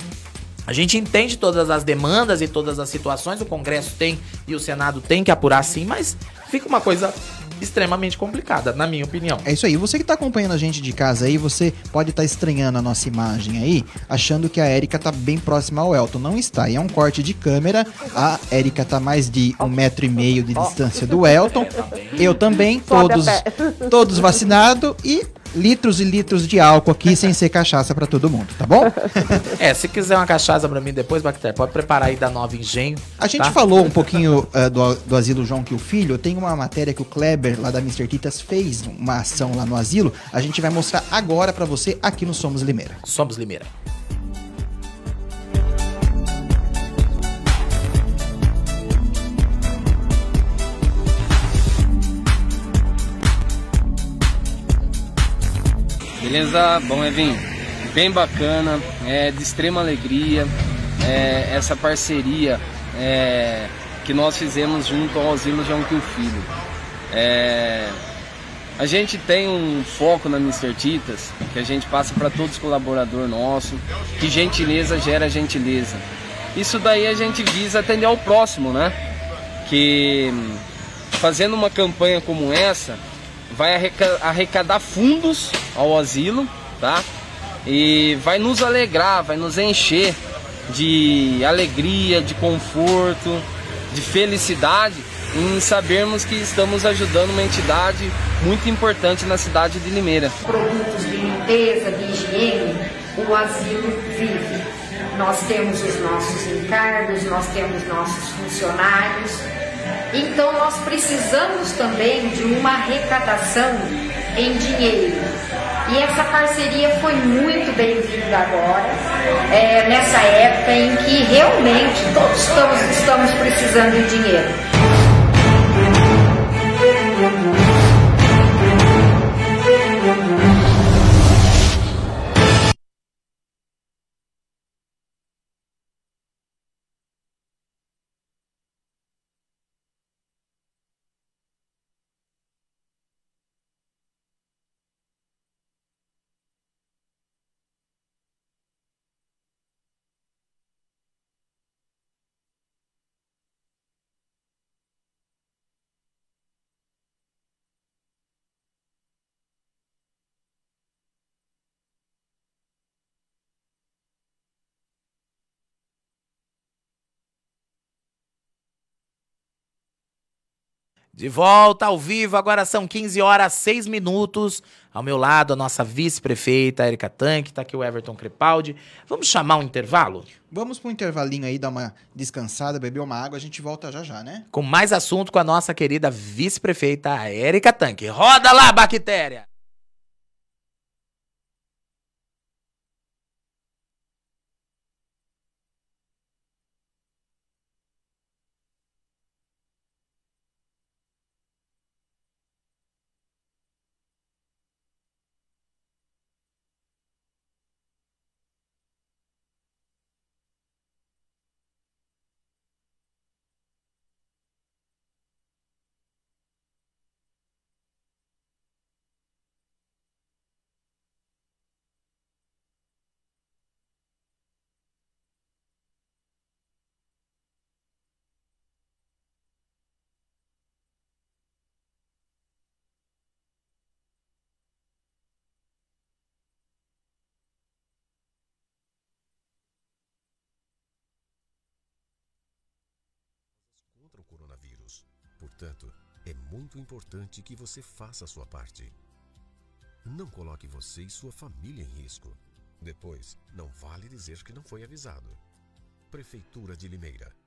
a gente entende todas as demandas e todas as situações, o Congresso tem e o Senado tem que apurar sim, mas fica uma coisa extremamente complicada, na minha opinião. É isso aí. Você que tá acompanhando a gente de casa aí, você pode estar tá estranhando a nossa imagem aí, achando que a Érica tá bem próxima ao Elton. Não está. E é um corte de câmera. A Érica tá mais de um metro e meio de distância do Elton. Eu também, todos, todos vacinados e litros e litros de álcool aqui sem ser cachaça para todo mundo, tá bom? é, se quiser uma cachaça para mim depois, Bactéria, pode preparar aí da Nova Engenho. A gente tá? falou um pouquinho uh, do, do Asilo João que o Filho. Tem uma matéria que o Kleber, lá da Mr. Titas, fez uma ação lá no asilo. A gente vai mostrar agora para você aqui no Somos Limeira. Somos Limeira. Beleza? Bom, Evin, bem bacana, é de extrema alegria é, essa parceria é, que nós fizemos junto ao Asilo João Quil Filho. É, a gente tem um foco na Mr. Titas, que a gente passa para todos os colaboradores nossos, que gentileza gera gentileza. Isso daí a gente visa atender ao próximo, né? Que fazendo uma campanha como essa, vai arrecadar fundos ao asilo, tá? E vai nos alegrar, vai nos encher de alegria, de conforto, de felicidade em sabermos que estamos ajudando uma entidade muito importante na cidade de Limeira. Produtos de limpeza, de higiene, o asilo vive. Nós temos os nossos encargos, nós temos nossos funcionários então nós precisamos também de uma arrecadação em dinheiro. E essa parceria foi muito bem-vinda agora, é, nessa época em que realmente todos estamos, estamos precisando de dinheiro. De volta ao vivo, agora são 15 horas 6 minutos. Ao meu lado, a nossa vice-prefeita, Erika Tanque, tá aqui o Everton Crepaldi. Vamos chamar um intervalo? Vamos para um intervalinho aí, dar uma descansada, beber uma água, a gente volta já já, né? Com mais assunto com a nossa querida vice-prefeita, Erika Tanque. Roda lá, bactéria! Contra o coronavírus. Portanto, é muito importante que você faça a sua parte. Não coloque você e sua família em risco. Depois, não vale dizer que não foi avisado. Prefeitura de Limeira.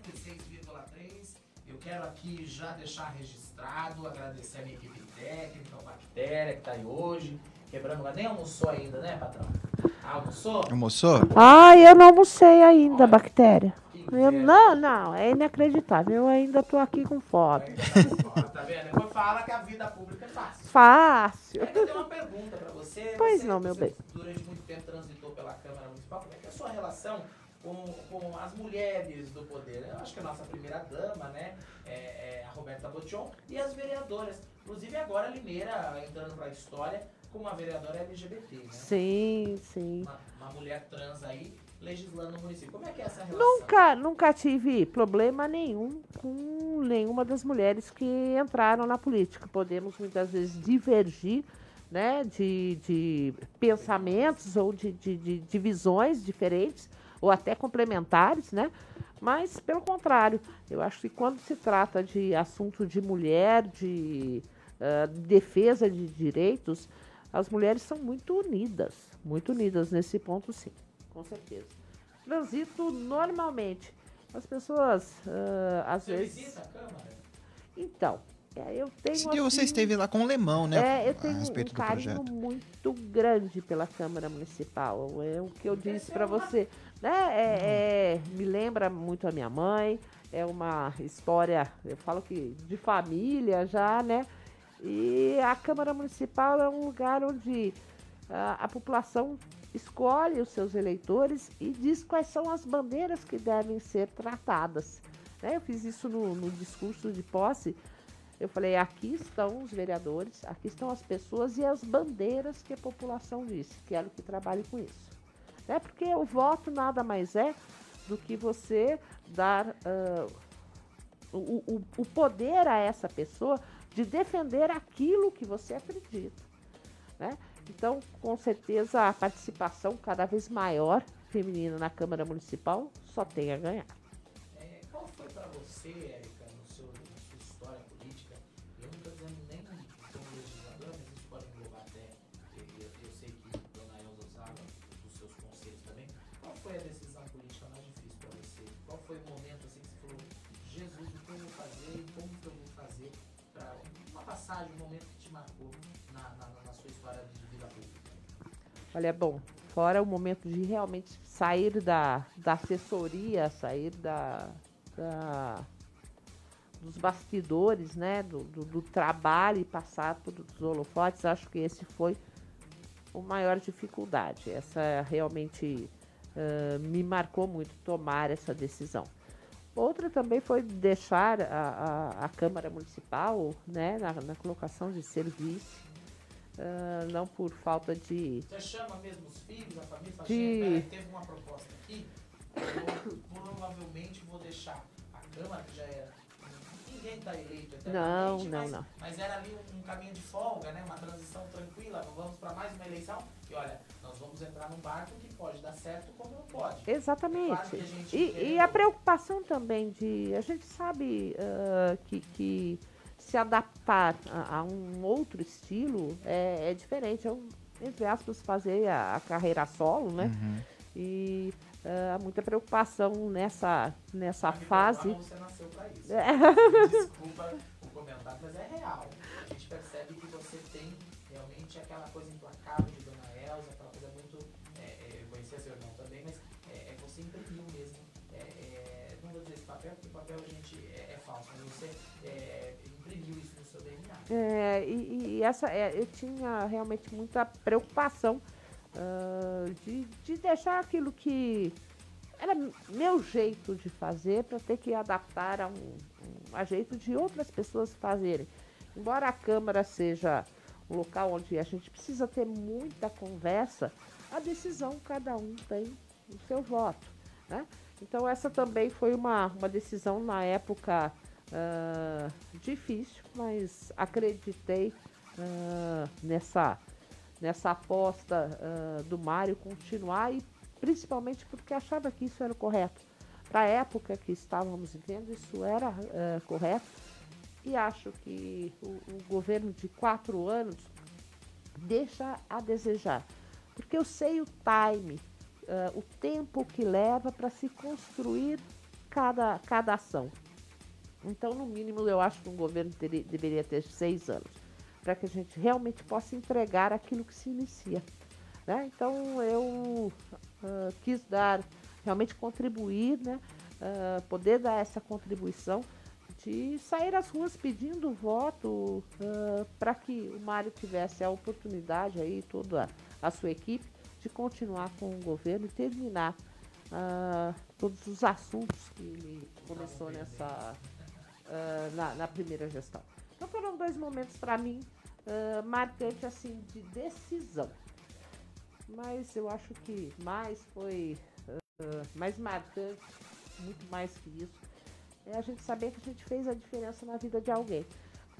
96,3. Eu quero aqui já deixar registrado, agradecer a minha equipe técnica, o Bactéria, que tá aí hoje, quebrando lá. Nem almoçou ainda, né, patrão? Ah, almoçou? Almoçou? Ah, eu não almocei ainda, bactéria. Que Eu, não, não, é inacreditável. Eu ainda tô aqui com fome. Ó, Tá vendo? Depois fala que a vida pública é fácil. Fácil. Eu tenho uma pergunta pra você. Pois Você- não, meu você bem. Durante muito tempo transitou pela Câmara Municipal. Como é que é a sua relação com, com as mulheres do poder? Eu acho que a nossa primeira dama, né, é, é a Roberta Botion e as vereadoras. Inclusive agora a Limeira entrando pra história como uma vereadora LGBT, né? Sim, sim. Uma, uma mulher trans aí legislando no município. Como é que é essa relação? Nunca, nunca tive problema nenhum com nenhuma das mulheres que entraram na política. Podemos muitas vezes divergir né, de, de pensamentos ou de, de, de, de visões diferentes, ou até complementares, né? Mas, pelo contrário, eu acho que quando se trata de assunto de mulher, de ah, defesa de direitos, as mulheres são muito unidas, muito unidas nesse ponto, sim, com certeza. Transito normalmente. As pessoas, ah, às Você vezes. visita a Câmara? Então, eu tenho. Esse dia você assim, esteve lá com o Lemão, né? é, eu a tenho um carinho projeto. muito grande pela Câmara Municipal. É o que eu disse para você. Né? É, é, me lembra muito a minha mãe. É uma história, eu falo que de família já, né? E a Câmara Municipal é um lugar onde a, a população escolhe os seus eleitores e diz quais são as bandeiras que devem ser tratadas. Né? Eu fiz isso no, no discurso de posse. Eu falei, aqui estão os vereadores, aqui estão as pessoas e as bandeiras que a população disse. Quero que trabalhe com isso. Né? Porque o voto nada mais é do que você dar ah, o, o, o poder a essa pessoa de defender aquilo que você acredita. Né? Então, com certeza, a participação cada vez maior feminina na Câmara Municipal só tem a ganhar. É, qual foi pra você, Olha, bom, fora o momento de realmente sair da, da assessoria, sair da, da- dos bastidores, né, do, do, do trabalho e passar por os holofotes, acho que esse foi o maior dificuldade. Essa realmente ah, me marcou muito tomar essa decisão. Outra também foi deixar a, a, a Câmara Municipal né, na, na colocação de serviço, ah, não por falta de Você chama mesmo os filhos, a família, fala, De- peraí, teve uma proposta aqui, eu provavelmente vou deixar a Câmara, que já era. Ninguém está eleito Não, eternamente, não, mas, não. mas era ali um, um caminho de folga, né? Uma transição tranquila, vamos para mais uma eleição e olha, nós vamos entrar num barco que pode dar certo como não pode. Claro Exatamente. a gente E, e a preocupação também de. A gente sabe ah, que, que se adaptar a, a um outro estilo é, é diferente. É, um, entre aspas, fazer a, a carreira solo, né? Uhum. E ah, há muita preocupação nessa, nessa me fase. Você nasceu para isso. *laughs* É. Desculpa o comentário, mas é real. É, e, e essa, é, eu tinha realmente muita preocupação ah, de, de deixar aquilo que era meu jeito de fazer para ter que adaptar a um, um a jeito de outras pessoas fazerem. Embora a Câmara seja um local onde a gente precisa ter muita conversa, a decisão cada um tem o seu voto. Né? Então essa também foi uma, uma decisão na época ah, difícil, mas acreditei ah, nessa, nessa aposta ah, do Mário continuar e principalmente porque achava que isso era correto. Para a época que estávamos vivendo, isso era correto e acho que o, o governo de quatro anos deixa a desejar. Porque eu sei o time, o tempo que leva para se construir cada, cada ação. Então, no mínimo, eu acho que um governo deveria ter seis anos, para que a gente realmente possa entregar aquilo que se inicia. Né? Então, eu uh, quis dar, realmente contribuir, né? Uh, poder dar essa contribuição de sair às ruas pedindo voto uh, para que o Mário tivesse a oportunidade aí, toda a sua equipe, de continuar com o governo e terminar todos os assuntos que ele começou nessa uh, na, na, primeira gestão. Então foram dois momentos para mim uh, marcantes assim de decisão. Mas eu acho que mais foi mais marcante, muito mais que isso, é a gente saber que a gente fez a diferença na vida de alguém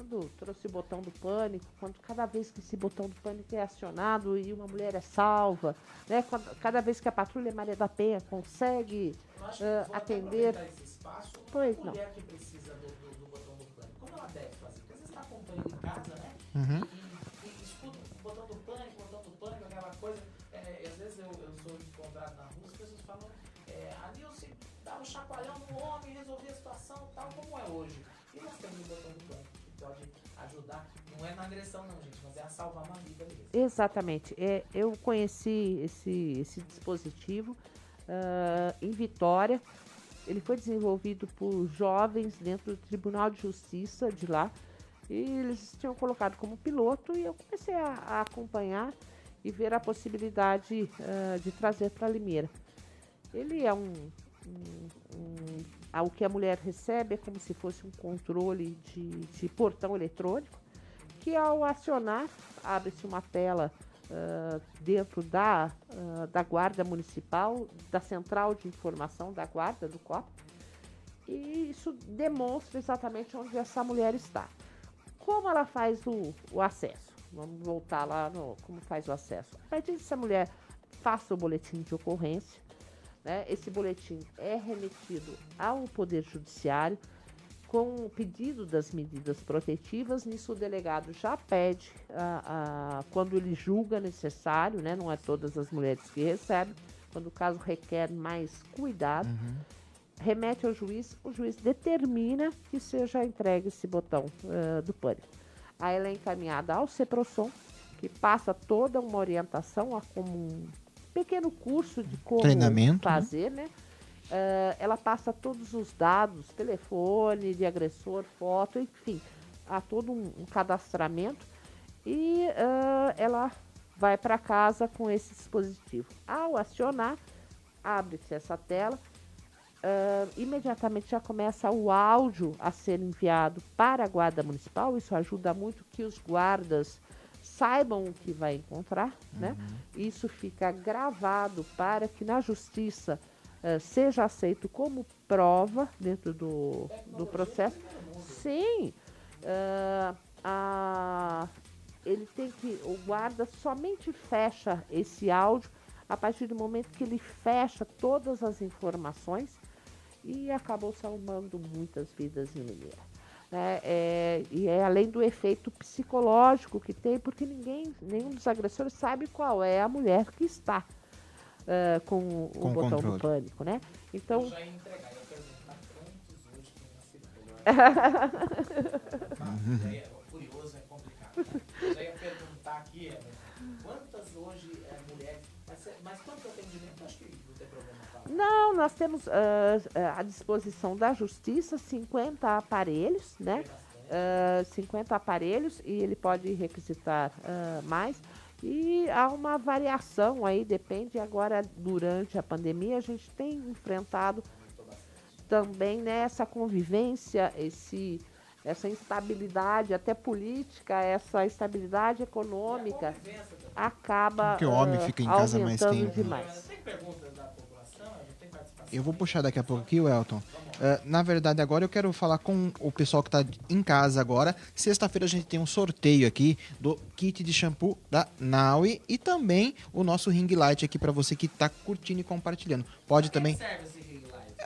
quando trouxe o botão do pânico, quando cada vez que esse botão do pânico é acionado e uma mulher é salva, né? Quando, cada vez que a patrulha Maria da Penha consegue uh, atender. Espaço, pois não. Está acompanhando em casa, né? Uhum. E, e, e, escuta o botão do pânico, o botão do pânico, aquela coisa. É, às vezes eu, eu sou encontrado na rua, as pessoas falam, é, a Nilce dava um chacoalhão no homem, resolvia a situação tal, como é hoje. E nós temos o botão do pânico pode ajudar. Não é na agressão, não, gente, mas é a salvar uma vida mesmo. Exatamente. É, eu conheci esse, esse dispositivo uh, em Vitória. Ele foi desenvolvido por jovens dentro do Tribunal de Justiça de lá. E eles tinham colocado como piloto e eu comecei a, a acompanhar e ver a possibilidade uh, de trazer para Limeira. Ele é um, um, um o que a mulher recebe é como se fosse um controle de, de portão eletrônico, que ao acionar, abre-se uma tela uh, dentro da, uh, da guarda municipal, da central de informação da guarda do COP, e isso demonstra exatamente onde essa mulher está. Como ela faz o, o acesso? Vamos voltar lá no como faz o acesso. A partir dessa mulher faça o boletim de ocorrência, né? Esse boletim é remetido ao Poder Judiciário com o pedido das medidas protetivas. Nisso, o delegado já pede, a, a, quando ele julga necessário, né? não é todas as mulheres que recebem, quando o caso requer mais cuidado, uhum. Remete ao juiz, o juiz determina que seja entregue esse botão uh, do pânico. Aí ela é encaminhada ao CEPROSOM, que passa toda uma orientação a como pequeno curso de como Treinamento, né? fazer, né? né? Uh, ela passa todos os dados, telefone de agressor, foto, enfim, há todo um, um cadastramento e uh, ela vai para casa com esse dispositivo. Ao acionar, abre-se essa tela, uh, imediatamente já começa o áudio a ser enviado para a guarda municipal. Isso ajuda muito que os guardas saibam o que vai encontrar, né? uhum. né? Isso fica gravado para que na justiça uh, seja aceito como prova dentro do, do processo. Sim, uh, a, ele tem que, o guarda somente fecha esse áudio a partir do momento que ele fecha todas as informações e acabou salvando muitas vidas em Limeira. Né? É, e é além do efeito psicológico que tem, porque ninguém, nenhum dos agressores sabe qual é a mulher que está uh, com, com, o botão controle. do pânico, né? Então. Eu já ia entregar, eu perguntar quantos hoje tem na *laughs* é, curioso, é complicado. Né? Eu já ia perguntar aqui, quantas hoje é, mulheres. Mas, mas quanto atendimento? Acho que não tem problema. Não, nós temos uh, à disposição da justiça 50 aparelhos, né? Uh, 50 aparelhos e ele pode requisitar uh, mais. E há uma variação aí, depende. Agora, durante a pandemia, a gente tem enfrentado também né, convivência, esse, essa instabilidade, até política, essa estabilidade econômica acaba Porque o homem fica em casa mais tempo. demais. Tem perguntas da eu vou puxar daqui a pouco aqui, Elton. Uh, na verdade, agora eu quero falar com o pessoal que está em casa agora. Sexta-feira a gente tem um sorteio aqui do kit de shampoo da Naui e também o nosso ring light aqui para você que está curtindo e compartilhando. Pode também. É,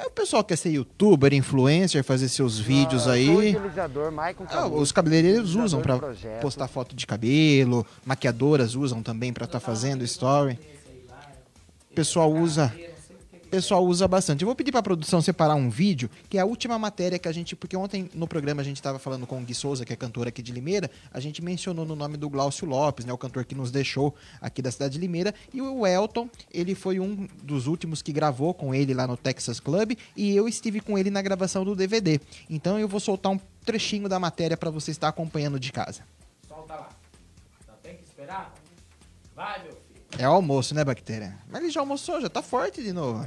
o pessoal quer ser youtuber, influencer, fazer seus vídeos ah, aí. Ah, os cabeleireiros usam para postar foto de cabelo, maquiadoras usam também para estar tá fazendo story. O pessoal usa pessoal usa bastante. Eu vou pedir pra produção separar um vídeo, que é a última matéria que a gente. Porque ontem no programa a gente estava falando com o Gui Souza, que é cantor aqui de Limeira, a gente mencionou no nome do Glaucio Lopes, né? O cantor que nos deixou aqui da cidade de Limeira. E o Elton, ele foi um dos últimos que gravou com ele lá no Texas Club. E eu estive com ele na gravação do DVD. Então eu vou soltar um trechinho da matéria para você estar acompanhando de casa. Solta lá. Não tem que esperar? Vai, meu filho. É almoço, né, Bactéria? Mas ele já almoçou, já tá forte de novo.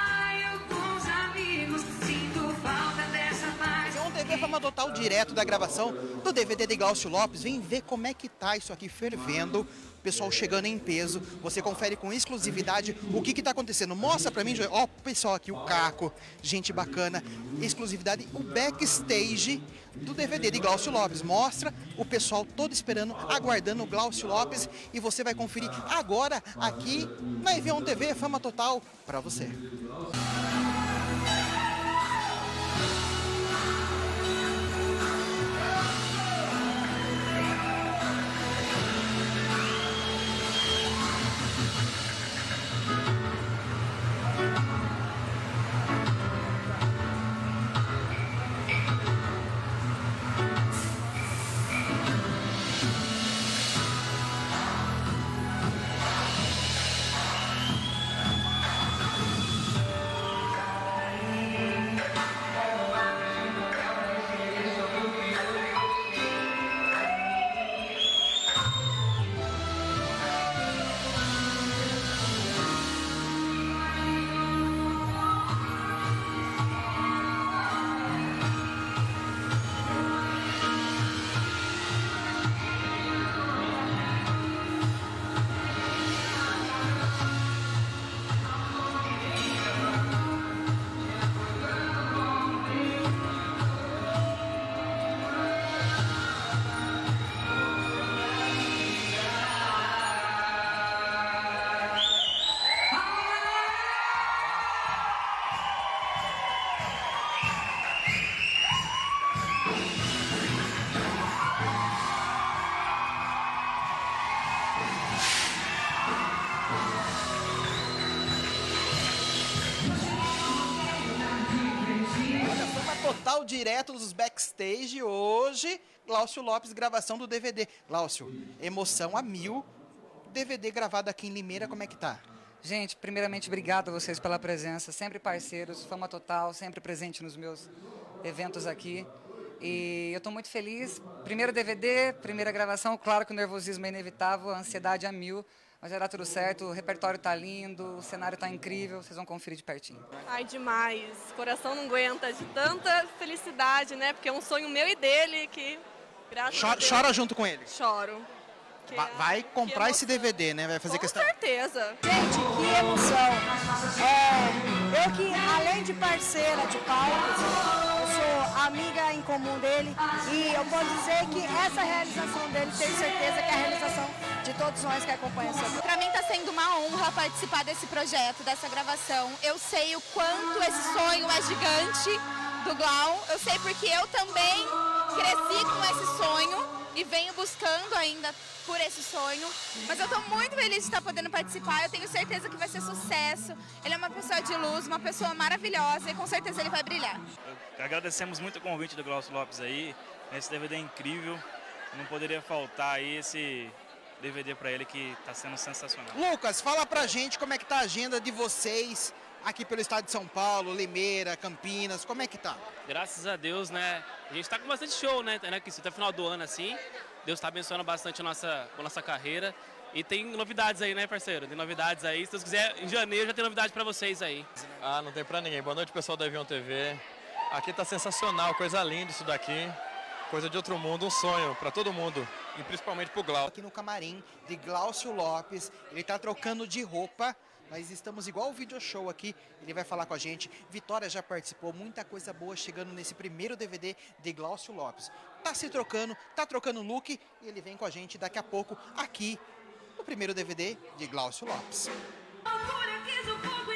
TV Fama Total direto da gravação do DVD de Glaucio Lopes. Vem ver como é que tá isso aqui fervendo. Pessoal chegando em peso. Você confere com exclusividade o que que tá acontecendo. Mostra pra mim. Ó, o pessoal aqui, o Caco, gente bacana. Exclusividade, o backstage do DVD de Glaucio Lopes. Mostra o pessoal todo esperando, aguardando o Glaucio Lopes. E você vai conferir agora aqui na EV1 TV Fama Total pra você. Direto dos backstage hoje. Glaucio Lopes, gravação do DVD. Glaucio, emoção a mil. DVD gravado aqui em Limeira, como é que tá? Gente, primeiramente, obrigado a vocês pela presença, sempre parceiros, fama total, sempre presente nos meus eventos aqui. E eu estou muito feliz. Primeiro DVD, primeira gravação, claro que o nervosismo é inevitável, a ansiedade a mil, mas vai dar tudo certo, o repertório tá lindo, o cenário tá incrível, vocês vão conferir de pertinho. Ai, demais. O coração não aguenta de tanta felicidade, né? Porque é um sonho meu e dele que, graças a Chora, Deus... chora junto com ele. Choro. Vai comprar esse. DVD, né? Vai fazer Com questão. certeza. Gente, que emoção. É, eu que, além de parceira de palco, amiga em comum dele e eu posso dizer que essa realização dele, tenho certeza que é a realização de todos nós que acompanham essa Para mim está sendo uma honra participar desse projeto, dessa gravação. Eu sei o quanto esse sonho é gigante do Glau. Eu sei porque eu também cresci com esse sonho e venho buscando ainda por esse sonho. Mas eu estou muito feliz de estar podendo participar. Eu tenho certeza que vai ser sucesso. Ele é uma pessoa de luz, uma pessoa maravilhosa e com certeza ele vai brilhar. Agradecemos muito o convite do Glaucio Lopes aí. Esse DVD é incrível. Não poderia faltar aí esse DVD para ele que está sendo sensacional. Lucas, fala pra gente como é que tá a agenda de vocês aqui pelo estado de São Paulo, Limeira, Campinas, como é que tá? Graças a Deus, né? A gente tá com bastante show, né? né? Que até o final do ano, assim. Deus tá abençoando bastante a nossa, a nossa carreira. E tem novidades aí, né, parceiro? Tem novidades aí. Se Deus quiser, em janeiro já tem novidade pra vocês aí. Ah, não tem pra ninguém. Boa noite, pessoal da Avião TV. Aqui tá sensacional, coisa linda isso daqui. Coisa de outro mundo, um sonho pra todo mundo. E principalmente pro Glau. Aqui no camarim de Glaucio Lopes, ele tá trocando de roupa. Nós estamos igual o video show aqui, ele vai falar com a gente. Vitória já participou, muita coisa boa chegando nesse primeiro DVD de Glaucio Lopes. Tá se trocando, tá trocando look e ele vem com a gente daqui a pouco aqui no primeiro DVD de Glaucio Lopes. Quis o fogo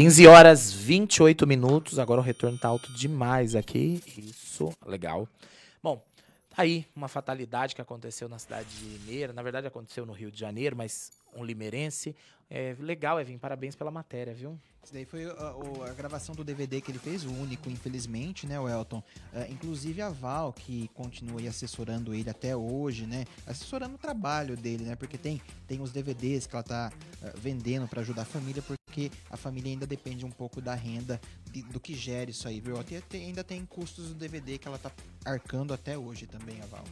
15 horas 28 minutos. Agora o retorno tá alto demais aqui. Isso, legal. Bom, tá aí uma fatalidade que aconteceu na cidade de Limeira. Na verdade, aconteceu no Rio de Janeiro, mas um limeirense. É legal, Evin. Parabéns pela matéria, viu? Isso daí foi a, o- a gravação do DVD que ele fez, o único, infelizmente, né, o Elton? Ah, inclusive a Val, que continua assessorando ele até hoje, né? Assessorando o trabalho dele, né? Porque tem, tem os DVDs que ela tá ah, vendendo para ajudar a família, porque a família ainda depende um pouco da renda de- do que gera isso aí, viu? Até, ainda tem custos do DVD que ela tá arcando até hoje também, a Val.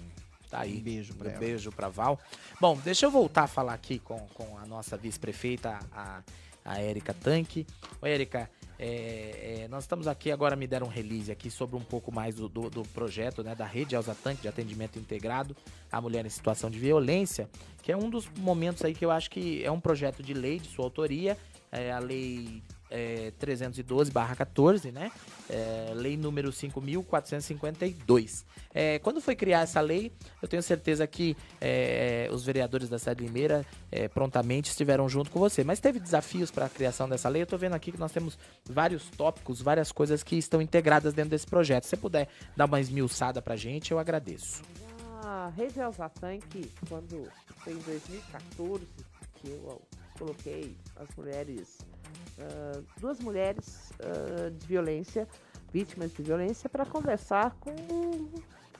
Tá aí. Um beijo pra Um ela. beijo pra Val. Bom, deixa eu voltar a falar aqui com, com a nossa vice-prefeita, a, a Érica Tanque. Ô, Érica, é, é, nós estamos aqui, agora me deram um release aqui sobre um pouco mais do, do, do projeto, né, da rede Elza Tanque de atendimento integrado à mulher em situação de violência, que é um dos momentos aí que eu acho que é um projeto de lei de sua autoria, é a lei é, 312-14, né? É, lei número 5.452. É, quando foi criar essa lei, eu tenho certeza que é, os vereadores da cidade de Limeira é, prontamente estiveram junto com você. Mas teve desafios para a criação dessa lei. Eu estou vendo aqui que nós temos vários tópicos, várias coisas que estão integradas dentro desse projeto. Se você puder dar uma esmiuçada para gente, eu agradeço. A Rede que quando foi em 2014 que eu coloquei as mulheres, ah, duas mulheres ah, de violência, vítimas de violência, para conversar com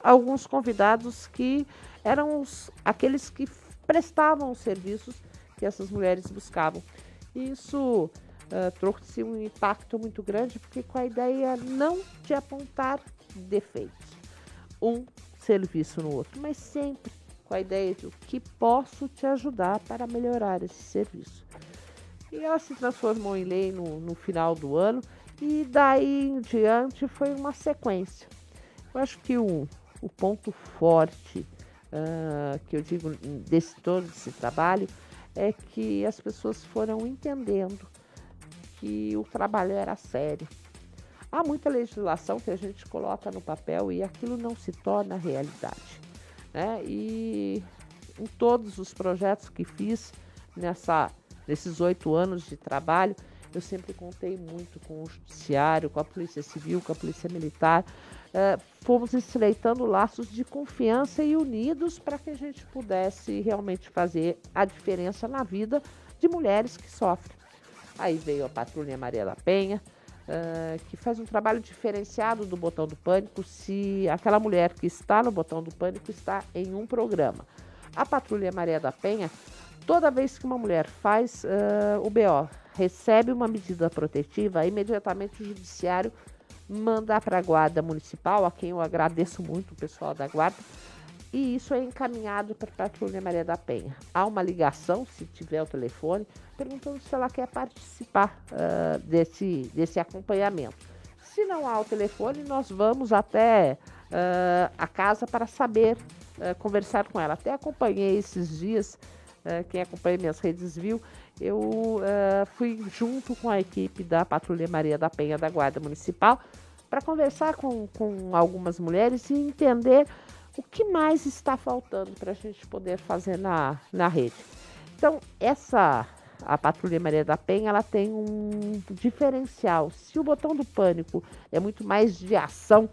alguns convidados que eram os, aqueles que prestavam os serviços que essas mulheres buscavam. E Isso ah, trouxe um impacto muito grande, porque com a ideia não de apontar defeitos, um serviço no outro, mas sempre com a ideia de o que posso te ajudar para melhorar esse serviço. E ela se transformou em lei no, no final do ano e daí em diante foi uma sequência. Eu acho que o, o ponto forte ah, que eu digo desse todo esse trabalho é que as pessoas foram entendendo que o trabalho era sério. Há muita legislação que a gente coloca no papel e aquilo não se torna realidade. Né? E em todos os projetos que fiz nessa, nesses oito anos de trabalho, eu sempre contei muito com o Judiciário, com a Polícia Civil, com a Polícia Militar. Eh, fomos estreitando laços de confiança e unidos para que a gente pudesse realmente fazer a diferença na vida de mulheres que sofrem. Aí veio a Patrulha Maria da Penha, ah, que faz um trabalho diferenciado do Botão do Pânico se aquela mulher que está no Botão do Pânico está em um programa. A Patrulha Maria da Penha, toda vez que uma mulher faz ah, o BO, recebe uma medida protetiva, imediatamente o Judiciário manda para a Guarda Municipal, a quem eu agradeço muito, o pessoal da Guarda, e isso é encaminhado para a Patrulha Maria da Penha. Há uma ligação, se tiver o telefone, perguntando se ela quer participar ah, desse, desse acompanhamento. Se não há o telefone, nós vamos até ah, a casa para saber ah, conversar com ela. Até acompanhei esses dias, ah, quem acompanha minhas redes viu, eu ah, fui junto com a equipe da Patrulha Maria da Penha da Guarda Municipal para conversar com, com algumas mulheres e entender o que mais está faltando para a gente poder fazer na, na rede. Então, essa a Patrulha Maria da Penha, ela tem um diferencial. Se o botão do pânico é muito mais de ação,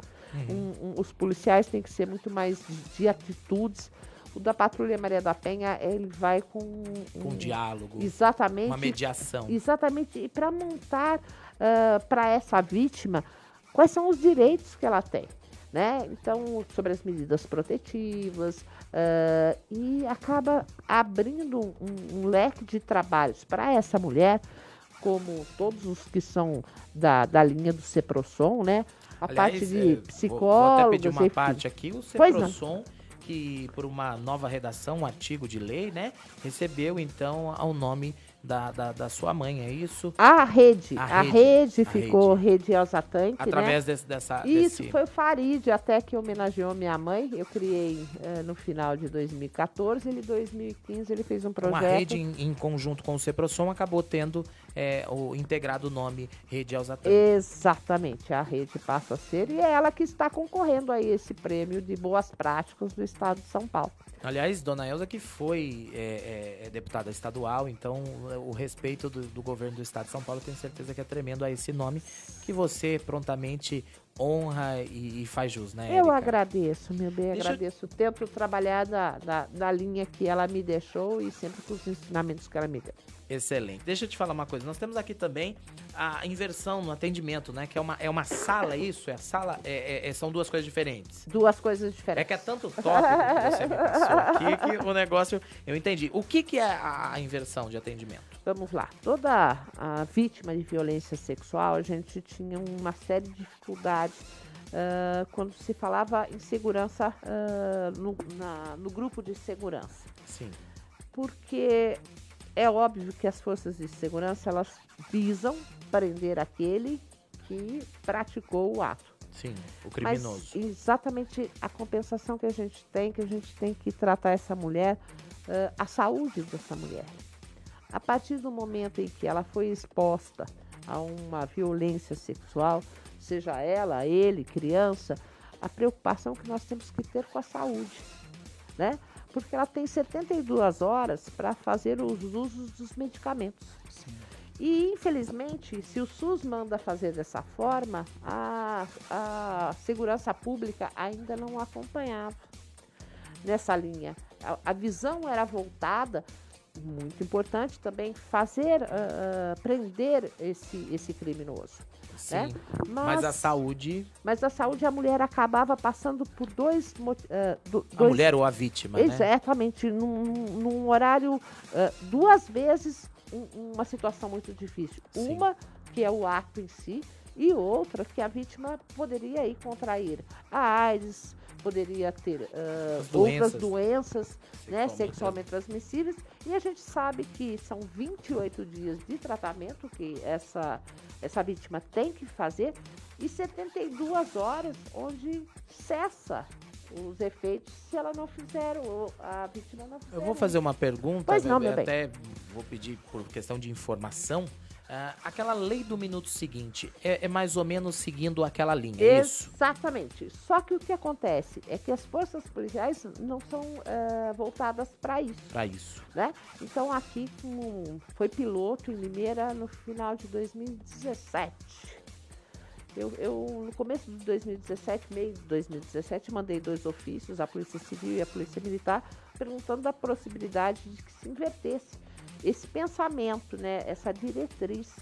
um- um- os policiais têm que ser muito mais de, de atitudes. O da Patrulha Maria da Penha, ele vai com Com um diálogo. Exatamente. Uma mediação. Exatamente. E para montar para essa vítima quais são os direitos que ela tem. Né? Então, sobre as medidas protetivas, ah, e acaba abrindo um, um leque de trabalhos para essa mulher, como todos os que são da, da linha do Ceprosom, né? A Aliás, parte é, de vou- psicólogos, Vou até pedir uma enfim. parte aqui. O. Ceprosom, que por uma nova redação, um artigo de lei, né? Recebeu, então, ao nome da, da, da sua mãe, é isso? A rede, A a, rede, rede, a ficou rede Elza Tanque, Através né? desse- dessa- Isso, desse- foi o Farid até que homenageou minha mãe. Eu criei eh, no final de 2014, ele em 2015 ele fez um projeto. Uma rede em, em conjunto com o Ceprosom acabou tendo é, o integrado o nome Rede Elza Exatamente, a rede passa a ser e é ela que está concorrendo a esse prêmio de boas práticas do estado de São Paulo. Aliás, Dona Elza que foi é, é, é deputada estadual, então o respeito do, do, governo do estado de São Paulo, tenho certeza que é tremendo a esse nome que você prontamente honra e, e faz jus, né? Eu agradeço, meu bem, Deixa agradeço. Eu... Tento trabalhar da, da, da linha que ela me deixou e sempre com os ensinamentos que ela me deu. Excelente. Deixa eu te falar uma coisa. Nós temos aqui também a inversão no atendimento, né? Que é uma, é uma sala, é isso? É a sala. É, é, é são duas coisas diferentes. Duas coisas diferentes. É que é tanto toque que você me passou aqui *laughs* que o negócio. Eu entendi. O que, que é a, a inversão de atendimento? Vamos lá. Toda a vítima de violência sexual, a gente tinha uma série de dificuldades uh, quando se falava em segurança uh, no, na, no grupo de segurança. Sim. Porque é óbvio que as forças de segurança elas visam prender aquele que praticou o ato. Sim, o criminoso. Mas exatamente a compensação que a gente tem, que a gente tem que tratar essa mulher, uh, a saúde dessa mulher. A partir do momento em que ela foi exposta a uma violência sexual, seja ela, ele, criança, a preocupação que nós temos que ter com a saúde, né? Porque ela tem 72 horas para fazer os usos dos medicamentos. Sim. E, infelizmente, se o SUS manda fazer dessa forma, a, a segurança pública ainda não acompanhava nessa linha. A, a visão era voltada, muito importante também, fazer, uh, prender esse, esse criminoso. Sim. Né? Mas, mas, a saúde. Mas a saúde, a mulher acabava passando por dois. Uh, do, a mulher ou a vítima. Né? Exatamente, né? num, num, horário, uh, duas vezes, um, uma situação muito difícil. Sim. Uma, que é o ato em si, e outra, que a vítima poderia aí contrair a AIDS, poderia ter uh, outras doenças né, sexualmente transmissíveis. E a gente sabe que são 28 dias de tratamento que essa, essa vítima tem que fazer e 72 horas onde cessa os efeitos se ela não fizer, ou a vítima não fizer. Eu vou fazer uma pergunta, pois não, até bem. vou pedir por questão de informação. Uh, aquela lei do minuto seguinte é, é, mais ou menos seguindo aquela linha, é Exatamente. Isso? Só que o que acontece é que as forças policiais não são uh, voltadas para isso. Para isso. Né? Então aqui um, foi piloto em Limeira no final de 2017. Eu, eu, no começo de 2017, meio de 2017, mandei dois ofícios, a Polícia Civil e a Polícia Militar, perguntando da possibilidade de que se invertesse esse pensamento, né, essa diretriz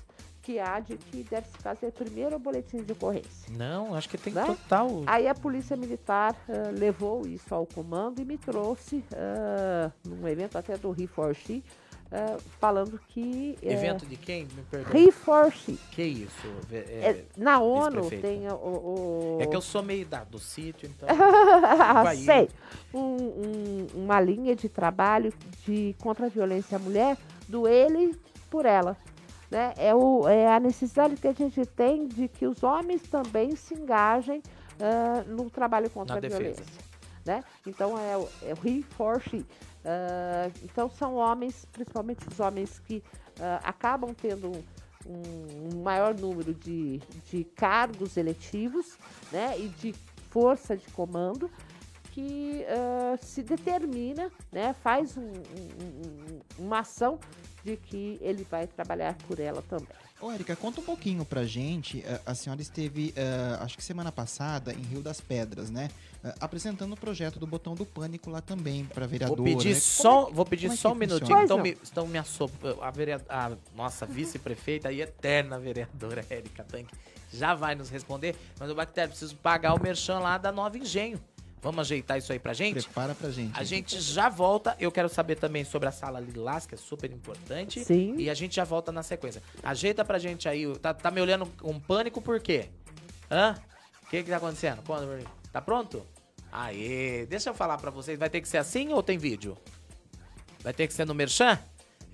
que há de que deve se fazer primeiro o boletim de ocorrência. Não, acho que tem né? total. Aí a Polícia Militar uh, levou isso ao comando e me trouxe, uh, num evento até do Reforce, uh, falando que. Evento de quem? Me perdoe. Reforce. Que isso? É, é, na ONU tem o, o, É que eu sou meio da, do sítio, então. *laughs* Sei. Um, um, uma linha de trabalho de contra a violência à mulher do ele por ela. Né? É, o, é a necessidade que a gente tem de que os homens também se engajem uh, no trabalho contra Na a defesa. violência. Né? Então é o, é o he for she. Uh, então são homens, principalmente os homens que uh, acabam tendo um, um, maior número de, de cargos eletivos né? e de força de comando que uh, se determina, né, faz um, um, uma ação de que ele vai trabalhar por ela também. Ô, Érica, conta um pouquinho pra gente. A senhora esteve, uh, acho que semana passada, em Rio das Pedras, né? Uh, apresentando o projeto do Botão do Pânico lá também pra vereadora. Vou pedir né? só, é, vou pedir só um minutinho. Então me, então me assop... a, a nossa vice-prefeita e eterna vereadora Érica Tanque já vai nos responder. Mas o Bactério, preciso pagar o merchan lá da Nova Engenho. Vamos ajeitar isso aí pra gente? Prepara pra gente. A gente já volta. Eu quero saber também sobre a sala Lilás, que é super importante. Sim. E a gente já volta na sequência. Ajeita pra gente aí. Tá, tá me olhando com pânico por quê? Hã? O que que tá acontecendo? Tá pronto? Aê, deixa eu falar pra vocês. Vai ter que ser assim ou tem vídeo? Vai ter que ser no Merchan?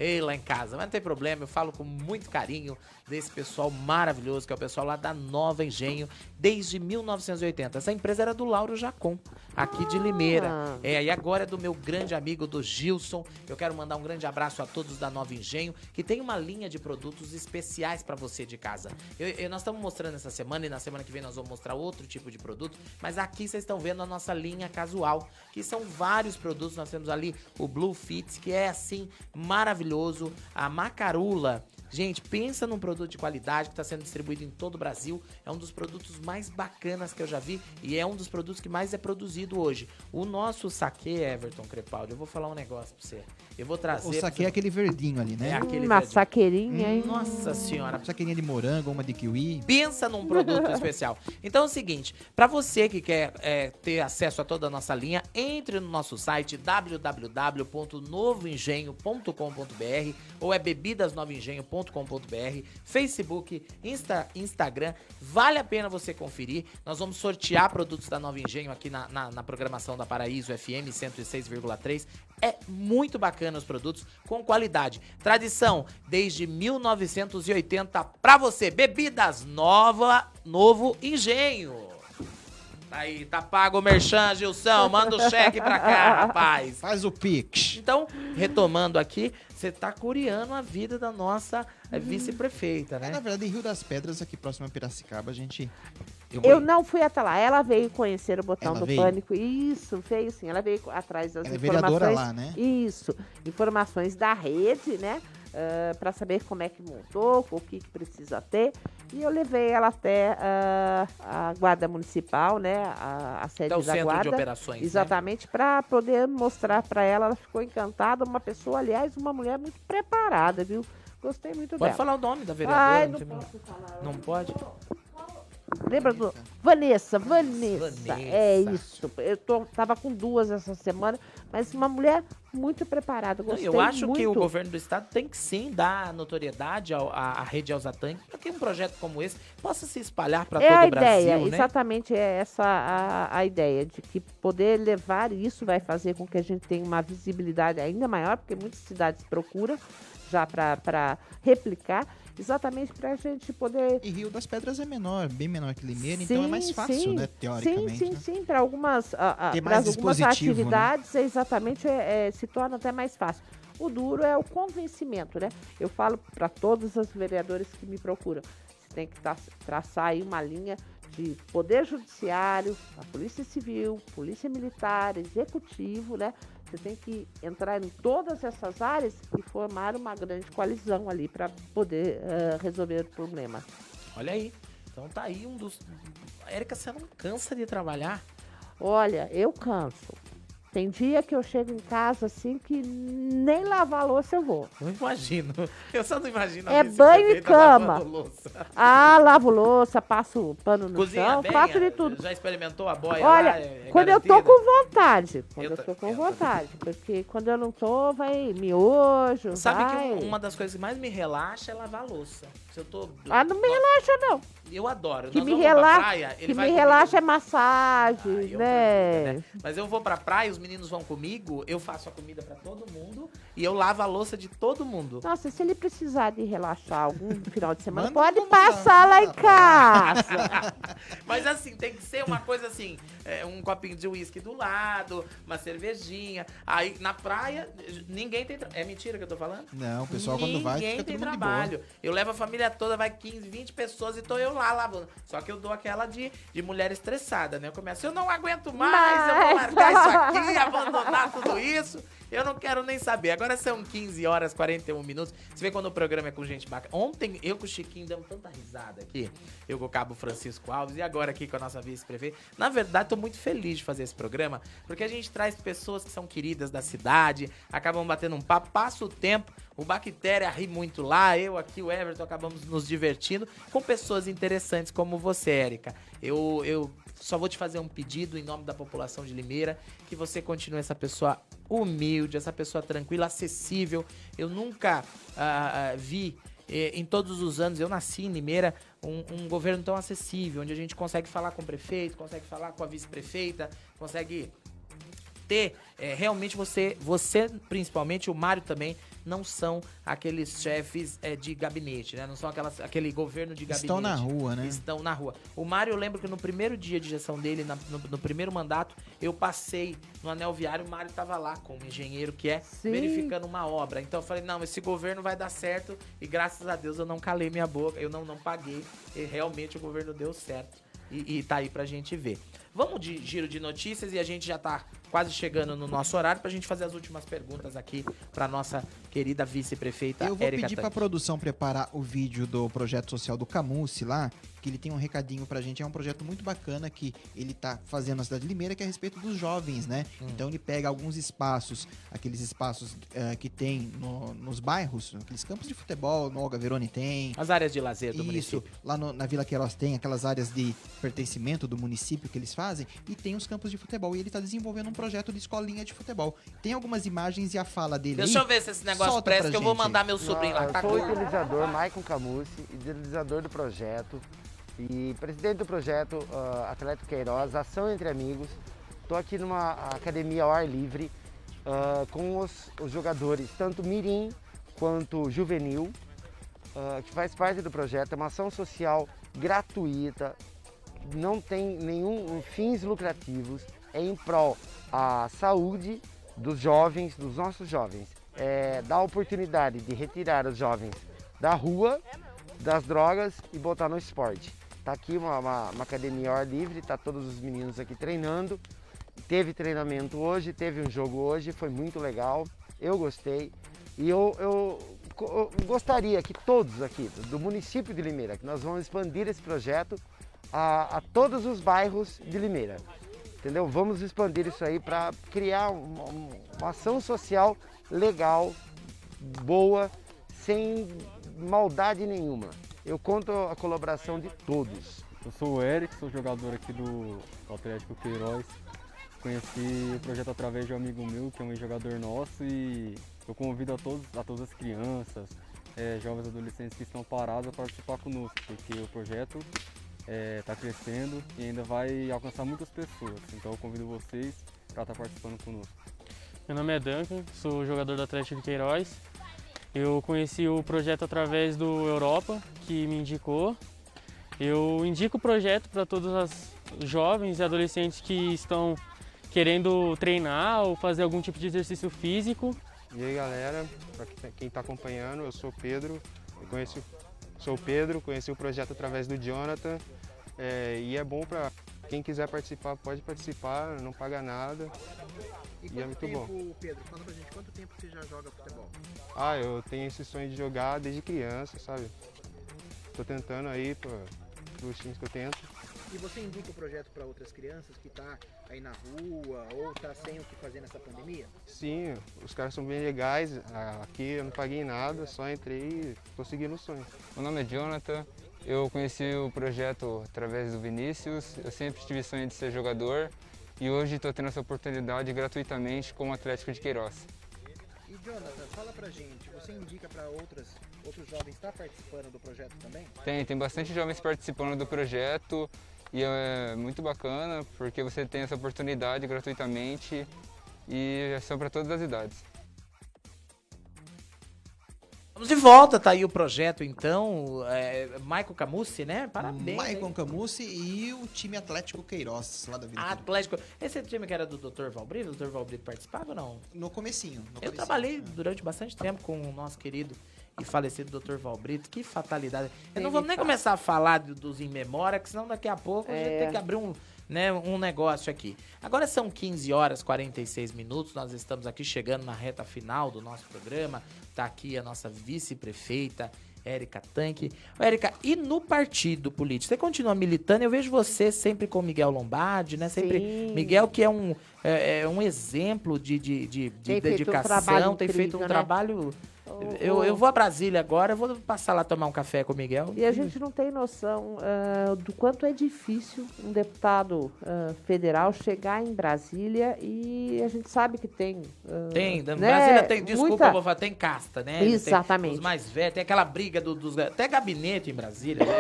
ei, lá em casa. Mas não tem problema, eu falo com muito carinho desse pessoal maravilhoso, que é o pessoal lá da Nova Engenho, desde 1980. Essa empresa era do Lauro Jacon, aqui de Limeira. Ah. É, e agora é do meu grande amigo do Gilson. Eu quero mandar um grande abraço a todos da Nova Engenho, que tem uma linha de produtos especiais para você de casa. Eu- eu- nós estamos mostrando essa semana e na semana que vem nós vamos mostrar outro tipo de produto, mas aqui vocês estão vendo a nossa linha casual, que são vários produtos. Nós temos ali o Blue Fits, que é assim maravilhoso, a Macarula. Gente, pensa num produto de qualidade que está sendo distribuído em todo o Brasil. É um dos produtos mais bacanas que eu já vi e é um dos produtos que mais é produzido hoje. O nosso saque, Everton Crepaldi, eu vou falar um negócio pra você. Eu vou trazer. O saque é aquele verdinho ali, né? É aquele Uma verdinho. saqueirinha, hein? Nossa senhora. Saqueirinha de morango, uma de kiwi. Pensa num produto *laughs* especial. Então é o seguinte, para você que quer é, ter acesso a toda a nossa linha, entre no nosso site www.novoengenho.com.br ou é bebidasnovoengenho.com.br, Facebook, Insta, Instagram. Vale a pena você conferir. Nós vamos sortear produtos da Nova Engenho aqui na, na, na programação da Paraíso FM 106,3. É muito bacana os produtos com qualidade. Tradição desde 1980 para você. Bebidas nova, novo engenho. Aí, tá pago o merchan, Gilson. Manda o cheque pra cá, *laughs* rapaz. Faz o pix. Então, retomando aqui, você tá curiando a vida da nossa eh, vice-prefeita, É, né? na verdade, em Rio das Pedras, aqui próximo a Piracicaba, a gente. Eu não fui até lá. Ela veio conhecer o botão Ela do veio? pânico. Isso, veio sim. Ela veio atrás das Ela é informações. vereadora lá, né? Isso. Informações da rede, né? Para saber como é que montou, o que, que precisa ter. E eu levei ela até ah, a Guarda Municipal, né? A, a sede Até o da centro de Guarda. operações, né? Exatamente, para poder mostrar para ela. Ela ficou encantada. Uma pessoa, aliás, uma mulher muito preparada, viu? Gostei muito Pode dela. falar o nome da vereadora? Ai, não posso falar. Não pode? Lembra do. Vanessa, Vanessa. Vanessa. É isso. Eu tô, tava com duas essa semana, mas uma mulher muito preparada. Não, Gostei Eu acho muito. que o governo do estado tem que sim dar notoriedade ao- à, à rede Alzatan para que um projeto como esse possa se espalhar para é todo a o Brasil, ideia, né? exatamente é essa a, a ideia, de que poder levar isso vai fazer com que a gente tenha uma visibilidade ainda maior, porque muitas cidades procuram já para replicar, exatamente para a gente poder. E Rio das Pedras é menor, bem menor que Limeira, então é mais Sim, fácil, sim. né? Teoricamente. Sim, sim, né? sim. Para algumas, algumas né? atividades, é exatamente, é, é, se torna até mais fácil. O duro é o convencimento, né? Eu falo para todos os vereadores que me procuram, você tem que tra- traçar aí uma linha de poder judiciário, a polícia civil, polícia militar, executivo, né? Você tem que entrar em todas essas áreas e formar uma grande coalizão ali para poder ah, resolver o problema. Olha aí. Então tá aí um dos. Érica, você não cansa de trabalhar? Olha, eu canso. Tem dia que eu chego em casa assim que nem lavar a louça eu vou. Não imagino. *laughs* Eu só não imagino. É banho e cama. Ah, lavo louça, passo pano no Cozinha chão, bem? faço de tudo. Já experimentou a boia Olha, lá? É- quando eu tô garantida? com vontade. Quando Eu eu, tô com vontade. Porque quando eu não tô, vai miojo. Sabe vai... que um- uma das coisas que mais me relaxa é lavar a louça. Se eu tô. Ah, não me relaxa, não. Eu adoro. Que Nós me relaxa, praia, que me comigo. relaxa é massagem, né? Mas eu vou pra praia, os meninos vão comigo, eu faço a comida pra todo mundo e eu lavo a louça de todo mundo. Nossa, se ele precisar de relaxar algum *laughs* final de semana, pode passar lá em casa. *laughs* Mas assim, tem que ser uma coisa assim, é, um copinho de uísque do lado, uma cervejinha. Aí na praia, ninguém tem. tra- É mentira que eu tô falando? Não, o pessoal quando vai Ninguém tem trabalho. Eu levo a família toda, vai 15, 20 pessoas e tô eu lá lavando. Só que eu dou aquela de, de mulher estressada, né? Eu começo, eu não aguento mais, eu vou Mas- largar isso aqui, *laughs* abandonar tudo isso. Eu não quero nem saber. Agora são 15 horas, 41 minutos. Você vê quando o programa é com gente bacana. Ontem eu com o Chiquinho demos tanta risada aqui. Eu com o Cabo Francisco Alves e agora aqui com a nossa vice-prefeita. Na verdade, tô muito feliz de fazer esse programa, porque a gente traz pessoas que são queridas da cidade, acabam batendo um papo, passa o tempo, o Bactéria ri muito lá, eu aqui, o Everton, acabamos nos divertindo com pessoas interessantes como você, Érica. Eu, eu só vou te fazer um pedido em nome da população de Limeira, que você continue essa pessoa humilde, essa pessoa tranquila, acessível. Eu nunca ah, ah, vi eh, em todos os anos, eu nasci em Limeira, um, um governo tão acessível, onde a gente consegue falar com o prefeito, consegue falar com a vice-prefeita, consegue ter é, realmente você, você principalmente, o Mário também, não são aqueles chefes é, de gabinete, né? Não são aquelas, aquele governo de gabinete. Estão na rua, né? Estão na rua. O Mário, eu lembro que no primeiro dia de gestão dele, na- no, no primeiro mandato, eu passei no anel viário, o Mário tava lá com o engenheiro que é, Sim. verificando uma obra. Então eu falei, não, esse governo vai dar certo e graças a Deus eu não calei minha boca, eu não, não paguei e realmente o governo deu certo. E, e tá aí pra gente ver. Vamos de giro de notícias e a gente já tá quase chegando no nosso horário pra gente fazer as últimas perguntas aqui pra nossa querida vice-prefeita Eu vou Érica pedir pra Tanque. produção preparar o vídeo do projeto social do Camusi lá, que ele tem um recadinho pra gente. É um projeto muito bacana que ele tá fazendo na cidade de Limeira, que é a respeito dos jovens, né? Hum. Então ele pega alguns espaços, aqueles espaços eh, que tem no- nos bairros, aqueles campos de futebol, no Olga Verone tem. As áreas de lazer do Isso, município. lá no- na Vila Queiroz tem aquelas áreas de pertencimento do município que eles fazem e tem os campos de futebol. E ele tá desenvolvendo um projeto de escolinha de futebol. Tem algumas imagens e a fala dele Deixa aí. eu ver se esse negócio Solta presta, que eu vou gente. mandar meu sobrinho lá. Eu Tá sou o idealizador Maicon Camusi, idealizador do projeto e presidente do projeto uh, Atlético Queiroz, Ação Entre Amigos. Estou aqui numa academia ao ar livre ah, com os, os jogadores, tanto mirim quanto juvenil, ah, que faz parte do projeto. É uma ação social gratuita, não tem nenhum fins lucrativos, é em prol à saúde dos jovens, dos nossos jovens. É, dá a oportunidade de retirar os jovens da rua, das drogas e botar no esporte. Tá aqui uma, uma- uma academia ao ar livre, tá todos os meninos aqui treinando. Teve treinamento hoje, teve um jogo hoje, foi muito legal. Eu gostei. E eu, eu eu gostaria que todos aqui do município de Limeira, que nós vamos expandir esse projeto a, a todos os bairros de Limeira. Entendeu? Vamos expandir isso aí para criar uma, uma ação social legal, boa, sem maldade nenhuma. Eu conto a colaboração de todos. Eu sou o Eric, sou jogador aqui do Atlético Queiroz. Conheci o projeto através de um amigo meu, que é um jogador nosso, e eu convido a, todos, a todas as crianças, eh, jovens adolescentes que estão parados a participar conosco, porque o projeto está crescendo e ainda vai alcançar muitas pessoas. Então eu convido vocês para estar participando conosco. Meu nome é Duncan, sou jogador do Atlético de Queiroz. Eu conheci o projeto através do Europa, que me indicou. Eu indico o projeto para todos os jovens e adolescentes que estão querendo treinar ou fazer algum tipo de exercício físico. E aí galera, para quem está acompanhando, eu sou o Pedro, eu conheci, sou o Pedro, conheci o projeto através do Jonathan é, e é bom para quem quiser participar, pode participar, não paga nada e, é muito bom. Pedro, fala pra gente, quanto tempo você já joga futebol? Ah, eu tenho esse sonho de jogar desde criança, sabe? Tô tentando aí para os times que eu tento. E você indica o projeto para outras crianças que tá aí na rua ou tá sem o que fazer nessa pandemia? Sim, os caras são bem legais, aqui eu não paguei nada, só entrei e tô seguindo o sonho. Meu nome é Jonathan, eu conheci o projeto através do Vinícius, eu sempre tive sonho de ser jogador e hoje estou tendo essa oportunidade gratuitamente com o Atlético de Queiroz. E Jonathan, fala pra gente, você indica para outras outros jovens estar participando do projeto também? Tem, tem bastante jovens participando do projeto e é muito bacana porque você tem essa oportunidade gratuitamente e são para todas as idades. Vamos de volta, tá aí o projeto então. É, Michael Camusi, né? Parabéns. Maicon hein? Camusi e o time Atlético Queiroz, lá da Vila. Atlético. Esse time que era do Dr. Valbrito, o Dr. Valbrito participava ou não? No comecinho. no Eu comecinho. trabalhei durante bastante tempo com o nosso querido e falecido Dr. Valbrito. Que fatalidade. Eu não vamos nem começar a falar do- dos in memória, que senão daqui a pouco a gente É. tem que abrir um, né, um negócio aqui. Agora são 15 horas e 46 minutos. Nós estamos aqui chegando na reta final do nosso programa. Tá aqui a nossa vice-prefeita. Érica Tanque. Érica, e no partido político? Você continua militando? Eu vejo você sempre com Miguel Lombardi, né? Sempre. Sim. Miguel, que é um, é, é um exemplo de, de, de, de Tem feito um dedicação, tem feito um né? trabalho Eu, eu vou a Brasília agora, vou passar lá tomar um café com o Miguel. E a gente não tem noção ah, do quanto é difícil um deputado ah, federal chegar em Brasília e a gente sabe que tem. ah, Tem, né? Brasília tem, desculpa, muita- vou falar, tem casta, né? Tem Exatamente. os mais velhos, tem aquela briga do- dos. Até gabinete em Brasília. né?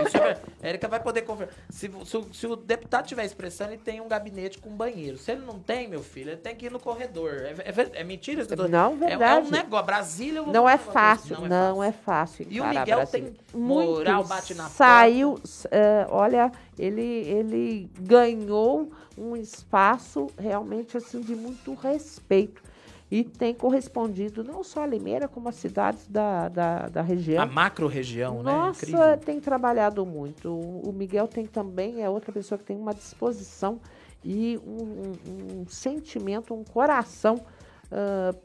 É- a Érica vai poder conversar. Se, se o- se o deputado estiver expressando, ele tem um gabinete com banheiro. Se ele não tem, meu filho, ele tem que ir no corredor. É, é é mentira isso Não, É- verdade. É, um negócio. Brasília vou Não falar é negócio fácil, desse, não é fácil. E o Miguel tem moral, bate na Saiu, eh, olha, ele, ele ganhou um espaço realmente assim de muito respeito. E tem correspondido não só a Limeira, como as cidades da, da, da região. A macro região, né? Nossa, Incrível. tem trabalhado muito. O o Miguel tem também, é outra pessoa que tem uma disposição e um, um- um sentimento, um coração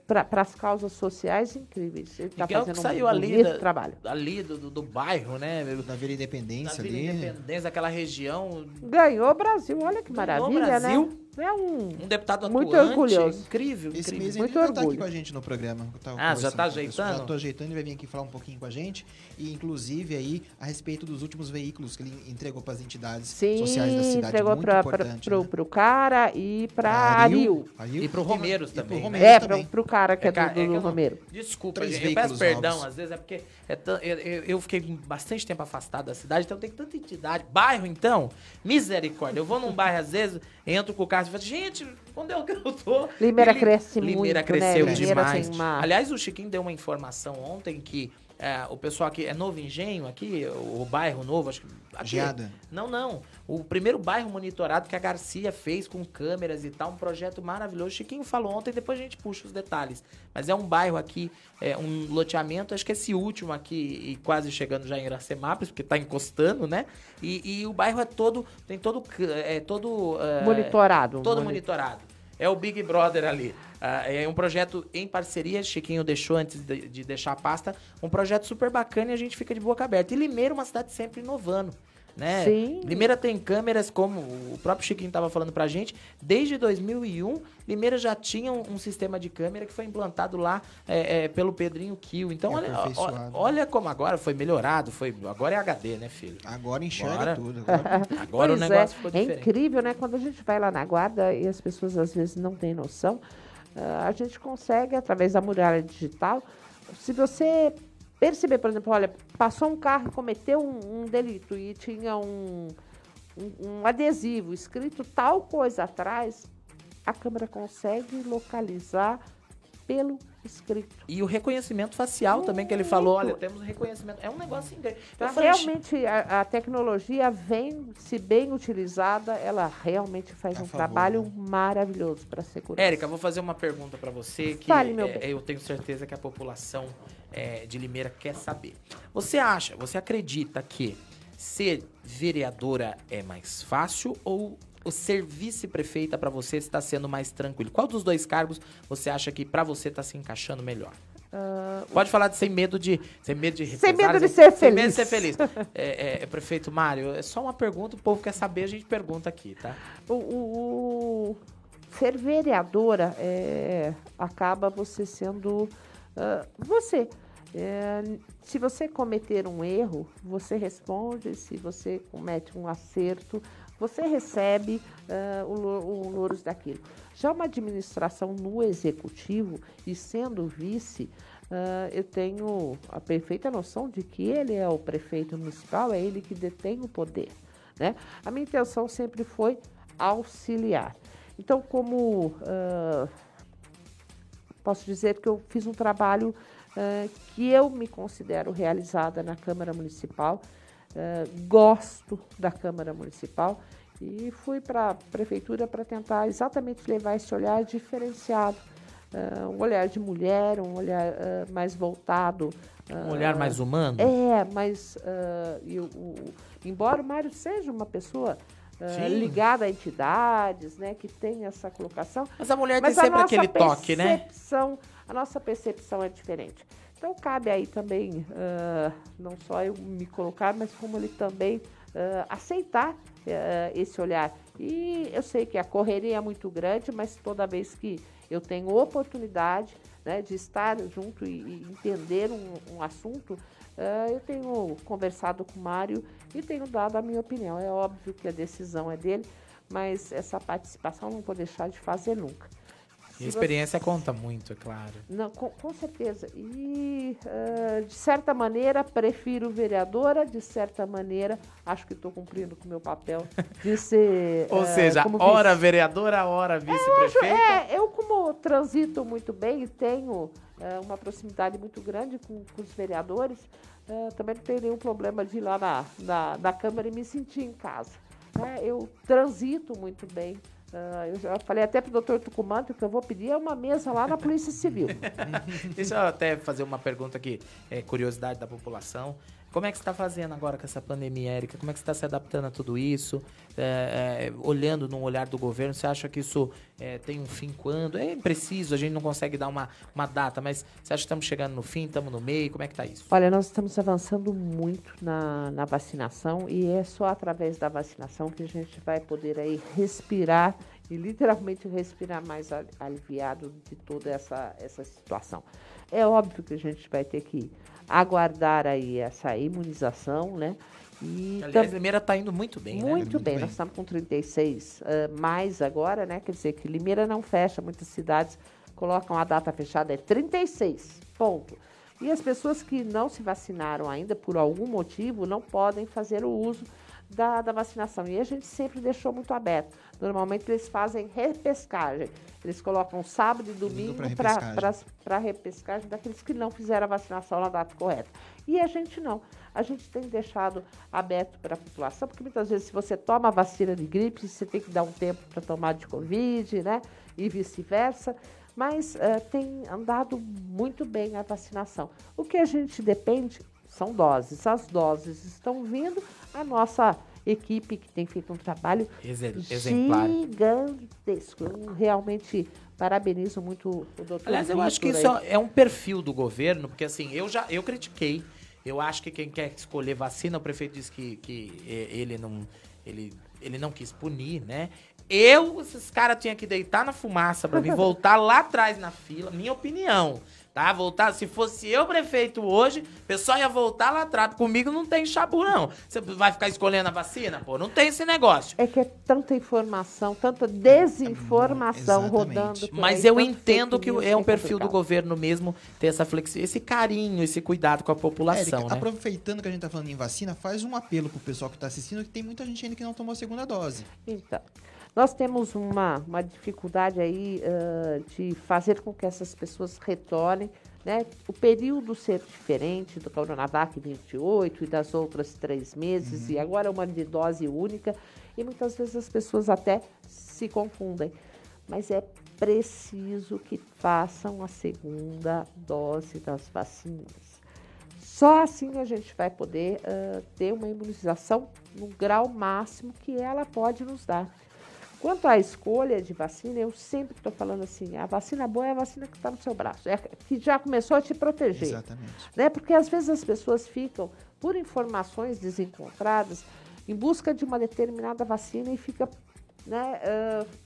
para as causas sociais incríveis. Ele está Miguel fazendo que saiu um ali, da, trabalho. ali do, do, do bairro, né? Da Vila Independência Da Vila ali. Independência, daquela região. Ganhou o Brasil, olha que Ganhou o maravilha, né? Brasil. É um, Um deputado muito atuante, orgulhoso. incrível, Esse incrível. mês Muito ele não tá aqui orgulho. com a gente no programa. Ah, já tá ajeitando? Já tô ajeitando, ele vai vir aqui falar um pouquinho com a gente. E inclusive aí a respeito dos últimos veículos que ele entregou para as entidades sociais da Sim, cidade. entregou muito para importante. pro, pro cara e para Ariel. Ariel. E pro Romeiros E pro também. Romeiros É, também. pro, pro cara que é, ca- do, do, que eu não- Romero. Desculpa, Três gente, eu peço perdão, novos. às vezes é porque é tão- eu, eu- fiquei bastante tempo afastado da cidade, então tem tanta entidade. Bairro, então, misericórdia. Eu vou num bairro, às vezes, entro com o carro e falo, gente, onde é que eu tô? Limeira Li- cresce Limeira muito, né? cresceu Limeira demais. uma- Aliás, o Chiquinho deu uma informação ontem que é, o pessoal aqui, é Novo Engenho aqui, o, o bairro novo, acho que... Aqui, Geada. Não, não. O primeiro bairro monitorado que a Garcia fez com câmeras e tal, um projeto maravilhoso. Chiquinho falou ontem, depois a gente puxa os detalhes. Mas é um bairro aqui, é um loteamento, acho que esse último aqui, e quase chegando já em Iracemápolis, porque tá encostando, né? E, e o bairro é todo, tem todo, c- é todo... é, Monitorado. Todo Moni- monitorado. É o Big Brother ali. Ah, é um projeto em parceria, Chiquinho deixou antes de, de deixar a pasta, um projeto super bacana e a gente fica de boca aberta. E Limeira é uma cidade sempre inovando. Né? Sim. Limeira tem câmeras, como o próprio Chiquinho estava falando pra gente, desde 2001, Limeira já tinha um, um sistema de câmera que foi implantado lá é, é, pelo Pedrinho Kill. Então, É olha, aperfeiçoado. olha como agora foi melhorado, foi, agora é HD, né, filho? Agora enxerga Agora- tudo. Agora... *laughs* Agora o Pois negócio é, ficou é diferente. incrível, né? Quando a gente vai lá na guarda e as pessoas às vezes não têm noção, a gente consegue, através da muralha digital, se você perceber, por exemplo, olha, passou um carro e cometeu um, um delito e tinha um, um, um adesivo escrito tal coisa atrás, a câmera consegue localizar pelo escrito. E o reconhecimento facial também, que ele falou, olha, temos reconhecimento. É um negócio incrível. Então, realmente, a, a tecnologia vem, se bem utilizada, ela realmente faz A um favor, trabalho maravilhoso para a segurança. Érica, vou fazer uma pergunta pra você que Fale, meu é, bem. eu tenho certeza que a população é, de Limeira quer saber. Você acha, você acredita que ser vereadora é mais fácil ou o ser vice-prefeita pra você está sendo mais tranquilo? Qual dos dois cargos você acha que pra você tá se encaixando melhor? Ah, Pode falar de sem medo de sem medo de Sem medo de ser sem medo de feliz. ser feliz. É, é, prefeito Mário, é só uma pergunta, o povo quer saber, a gente pergunta aqui, tá? o, o- o- ser vereadora é, acaba você sendo ah, você. É, se você cometer um erro, você responde. Se você comete um acerto, você recebe ah, o, o louros daquilo. Já uma administração no executivo e sendo vice, ah, eu tenho a perfeita noção de que ele é o prefeito municipal, é ele que detém o poder. Né? A minha intenção sempre foi auxiliar. Então, como ah, posso dizer que eu fiz um trabalho ah, que eu me considero realizada na Câmara Municipal, ah, gosto da Câmara Municipal e fui para a Prefeitura para tentar exatamente levar esse olhar diferenciado, ah, um olhar de mulher, um olhar ah, mais voltado. Um olhar mais humano? É, mas ah, e o- embora o Mário seja uma pessoa Sim. ligada a entidades, né, que tem essa colocação. Mas a mulher tem a sempre aquele toque, né? A nossa percepção é diferente. Então cabe aí também, ah, não só eu me colocar, mas como ele também ah, aceitar ah, esse olhar. E eu sei que a correria é muito grande, mas toda vez que eu tenho oportunidade né, de estar junto e, e entender um, um assunto, uh, eu tenho conversado com o Mário e tenho dado a minha opinião. É óbvio que a decisão é dele, mas essa participação não vou deixar de fazer nunca. E a experiência você... conta muito, é claro. Não, com, com certeza. E, uh, de certa maneira, prefiro vereadora, de certa maneira, acho que estou cumprindo com o meu papel de *laughs* ser. Ou uh, seja, hora vice... vereadora, hora vice-prefeita. É, é, eu, como transito muito bem e tenho uh, uma proximidade muito grande com, com os vereadores, também não tenho nenhum problema de ir lá na, na, na Câmara e me sentir em casa. Né? Eu transito muito bem Uh, eu já falei até pro doutor Tucumã que eu vou pedir é uma mesa lá na Polícia Civil. *laughs* Deixa eu até fazer uma pergunta aqui, é, curiosidade da população. Como é que você está fazendo agora com essa pandemia, Érica? Como é que você está se adaptando a tudo isso? É, é, olhando no olhar do governo, você acha que isso é, tem um fim quando? É impreciso, a gente não consegue dar uma, uma data, mas você acha que estamos chegando no fim, estamos no meio? Como é que está isso? Olha, nós estamos avançando muito na, na vacinação e é só através da vacinação que a gente vai poder aí respirar e literalmente respirar mais aliviado de toda essa, essa situação. É óbvio que a gente vai ter que aguardar aí essa imunização, né? E Aliás, a Limeira está indo muito bem, muito né? Muito bem, nós estamos com 36 uh, mais agora, né? Quer dizer que Limeira não fecha, muitas cidades colocam a data fechada, é 36, ponto. E as pessoas que não se vacinaram ainda, por algum motivo, não podem fazer o uso da, da vacinação. E a gente sempre deixou muito aberto. Normalmente eles fazem repescagem. Eles colocam sábado e domingo para repescagem. repescagem daqueles que não fizeram a vacinação na data correta. E a gente não. A gente tem deixado aberto para a população, porque muitas vezes, se você toma a vacina de gripe, você tem que dar um tempo para tomar de Covid, né? E vice-versa. Mas uh, tem andado muito bem a vacinação. O que a gente depende são doses. As doses estão vindo, a nossa equipe que tem feito um trabalho exemplar. gigantesco. Eu realmente parabenizo muito o doutor. Aliás, eu acho que isso aí. é um perfil do governo, porque assim, eu já eu critiquei. Eu acho que quem quer escolher vacina, o prefeito disse que, que ele não ele, ele não quis punir, né? Eu, esses caras tinham que deitar na fumaça para mim *laughs* voltar lá atrás na fila, minha opinião tá? Voltar, se fosse eu prefeito hoje, o pessoal ia voltar lá atrás. Comigo não tem chabu, não. Você vai ficar escolhendo a vacina? Pô, não tem esse negócio. É que é tanta informação, tanta desinformação é, rodando. Mas aí, eu entendo que é um perfil do governo mesmo ter essa flexibilidade, esse carinho, esse cuidado com a população, Érica, né? Aproveitando que a gente tá falando em vacina, faz um apelo pro pessoal que tá assistindo, que tem muita gente ainda que não tomou a segunda dose. Então. Nós temos uma, uma dificuldade aí uh, de fazer com que essas pessoas retornem, né? O período ser diferente do Coronavac 28 e das outras três meses, uhum. e agora uma de dose única, e muitas vezes as pessoas até se confundem. Mas é preciso que façam a segunda dose das vacinas. Só assim a gente vai poder uh, ter uma imunização no grau máximo que ela pode nos dar. Quanto à escolha de vacina, eu sempre estou falando assim, a vacina boa é a vacina que está no seu braço, é que já começou a te proteger. Exatamente. Né? Porque às vezes as pessoas ficam, por informações desencontradas, em busca de uma determinada vacina e fica né,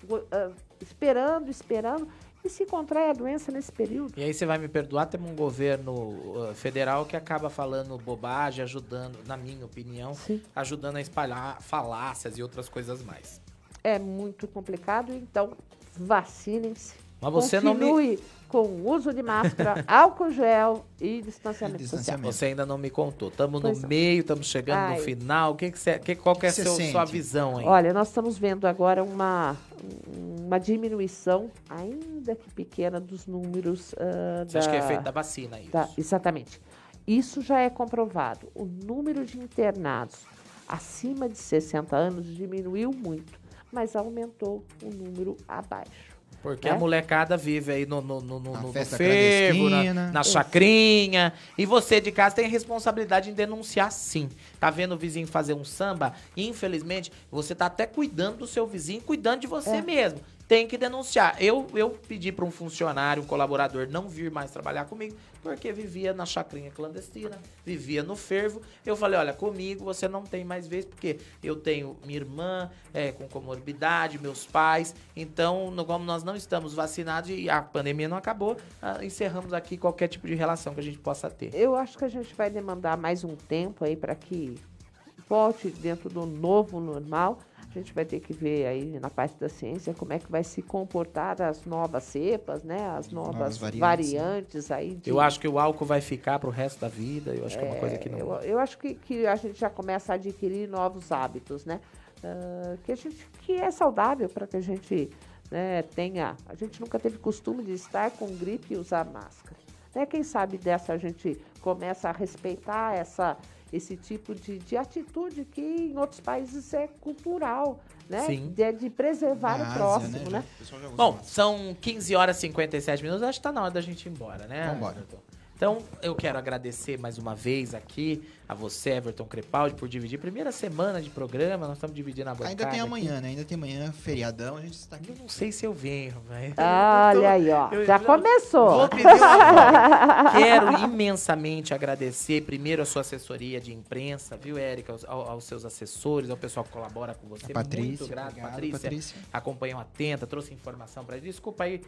uh, uh, esperando, esperando, e se contrai a doença nesse período. E aí você vai me perdoar, temos um governo uh, federal que acaba falando bobagem, ajudando, na minha opinião, Sim. ajudando a espalhar falácias e outras coisas mais é muito complicado, então vacinem-se. Mas você Continue não me... com o uso de máscara, *laughs* álcool gel e distanciamento, distanciamento. Você ainda não me contou. Estamos no é. meio, estamos chegando Ai. no final. Que que você, que, qual que é a sua visão aí? Olha, nós estamos vendo agora uma, uma diminuição, ainda que pequena, dos números uh, Você da... acha que é efeito da vacina isso? Da, exatamente. Isso já é comprovado. O número de internados acima de 60 anos diminuiu muito mas aumentou o número abaixo. Porque né? a molecada vive aí no, no, no, no, no fervo, na, na chacrinha. E você de casa tem a responsabilidade em denunciar sim. Tá vendo o vizinho fazer um samba? Infelizmente, você tá até cuidando do seu vizinho, cuidando de você é. mesmo. Tem que denunciar. Eu, eu pedi para um funcionário, um colaborador, não vir mais trabalhar comigo, porque vivia na chacrinha clandestina, vivia no fervo. Eu falei, olha, comigo você não tem mais vez, porque eu tenho minha irmã é, com comorbidade, meus pais. Então, como nós não estamos vacinados e a pandemia não acabou, ah, encerramos aqui qualquer tipo de relação que a gente possa ter. Eu acho que a gente vai demandar mais um tempo aí para que volte dentro do novo normal. A gente vai ter que ver aí na parte da ciência como é que vai se comportar as novas cepas, né? As novas, novas variantes, variantes, aí. de- Eu acho que o álcool vai ficar pro resto da vida. Eu acho que é uma coisa que não. Eu, eu acho que, que a gente já começa a adquirir novos hábitos, né? Ah, que, a gente, que é saudável para que a gente né, tenha. A gente nunca teve costume de estar com gripe e usar máscara. Né? Quem sabe dessa a gente começa a respeitar essa, esse tipo de, de atitude que em outros países é cultural, né? Sim. De, de preservar Na o Ásia, próximo, né, né? Bom, são 15 horas e 57 minutos. Acho que tá na hora da gente ir embora, né? Vambora. Everton? Então, eu quero agradecer mais uma vez aqui a você, Everton Crepaldi, por dividir. Primeira semana de programa, nós estamos dividindo a bancada. Ainda tem aqui. amanhã, né? Ainda tem amanhã, feriadão, a gente está aqui. Não sei se eu venho, velho. Olha aí, ó. Já começou. Vou pedir uma. Quero imensamente agradecer primeiro a sua assessoria de imprensa, viu, Érica? Aos, ao- aos seus assessores, ao pessoal que colabora com você. A Patrícia, Muito grato, obrigado, Patrícia. Patrícia. Acompanhou atenta, trouxe informação pra gente. Desculpa aí,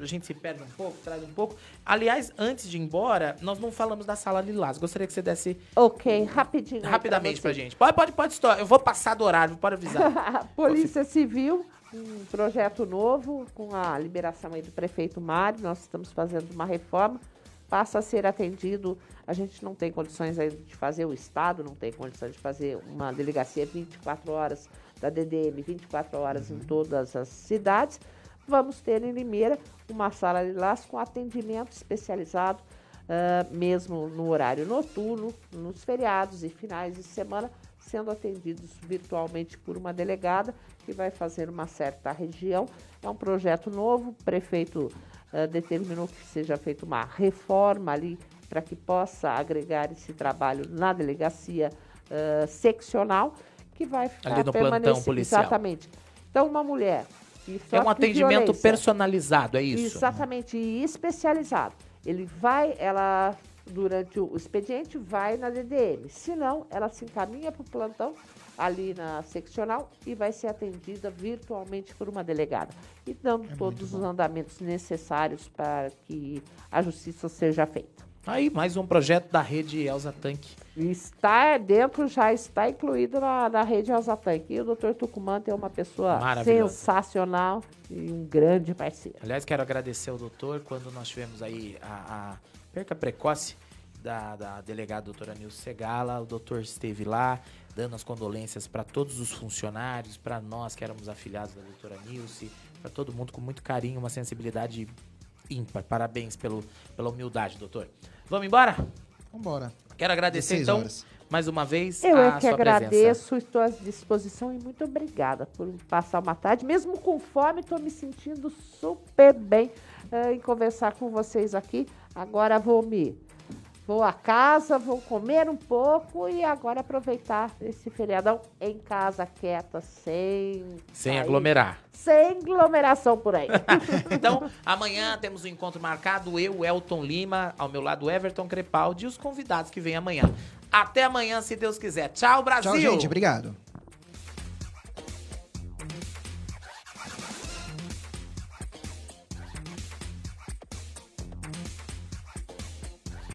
a gente se perde um pouco, traz um pouco. Aliás, antes de ir embora, nós não falamos da sala Lilás. Gostaria que você desse Ok, rapidinho. rapidamente pra, você. gente. Pode, pode, pode. Eu vou passar do horário, pode avisar. *laughs* Polícia Civil, um projeto novo com a liberação aí do prefeito Mário. Nós estamos fazendo uma reforma. Passa a ser atendido. A gente não tem condições aí de fazer, o Estado não tem condições de fazer uma delegacia 24 horas da DDM, 24 horas em todas as cidades. Vamos ter em Limeira uma sala de laço com atendimento especializado, ah, mesmo no horário noturno, nos feriados e finais de semana, sendo atendidos virtualmente por uma delegada que vai fazer uma certa região. É um projeto novo, o prefeito ah, determinou que seja feita uma reforma ali para que possa agregar esse trabalho na delegacia ah, seccional, que vai ficar Ali no plantão policial. Exatamente. Então, uma mulher que É um atendimento personalizado, é isso? Exatamente, e especializado. Ele vai, ela, durante o expediente, vai na DDM. Se não, ela se encaminha para o plantão ali na seccional e vai ser atendida virtualmente por uma delegada. E dando todos os andamentos necessários para que a justiça seja feita. Aí, mais um projeto da rede Elza Tanque. Está dentro, já está incluído na, na rede Elza Tanque. E o doutor Tucumã é uma pessoa sensacional e um grande parceiro. Aliás, quero agradecer ao doutor quando nós tivemos aí a, a perca precoce da, da delegada doutora Nilce Segala. O doutor esteve lá dando as condolências para todos os funcionários, para nós que éramos afiliados da doutora Nilce, para todo mundo com muito carinho, uma sensibilidade ímpar. Parabéns pelo, pela humildade, doutor. Vamos embora? Vambora. Quero agradecer, 16 então, horas. mais uma vez, Eu a é que sua presença. agradeço, estou à disposição e muito obrigada por passar uma tarde. Mesmo com fome, estou me sentindo super bem eh, em conversar com vocês aqui. Agora vou me. Vou a casa, vou comer um pouco e agora aproveitar esse feriadão em casa, quieta, sem. Sem sair, aglomerar. Sem aglomeração por aí. *laughs* *laughs* Então, amanhã temos um encontro marcado, eu, Elton Lima, ao meu lado Everton Crepaldi e os convidados que vêm amanhã. Até amanhã, se Deus quiser. Tchau, Brasil! Tchau, gente. Obrigado.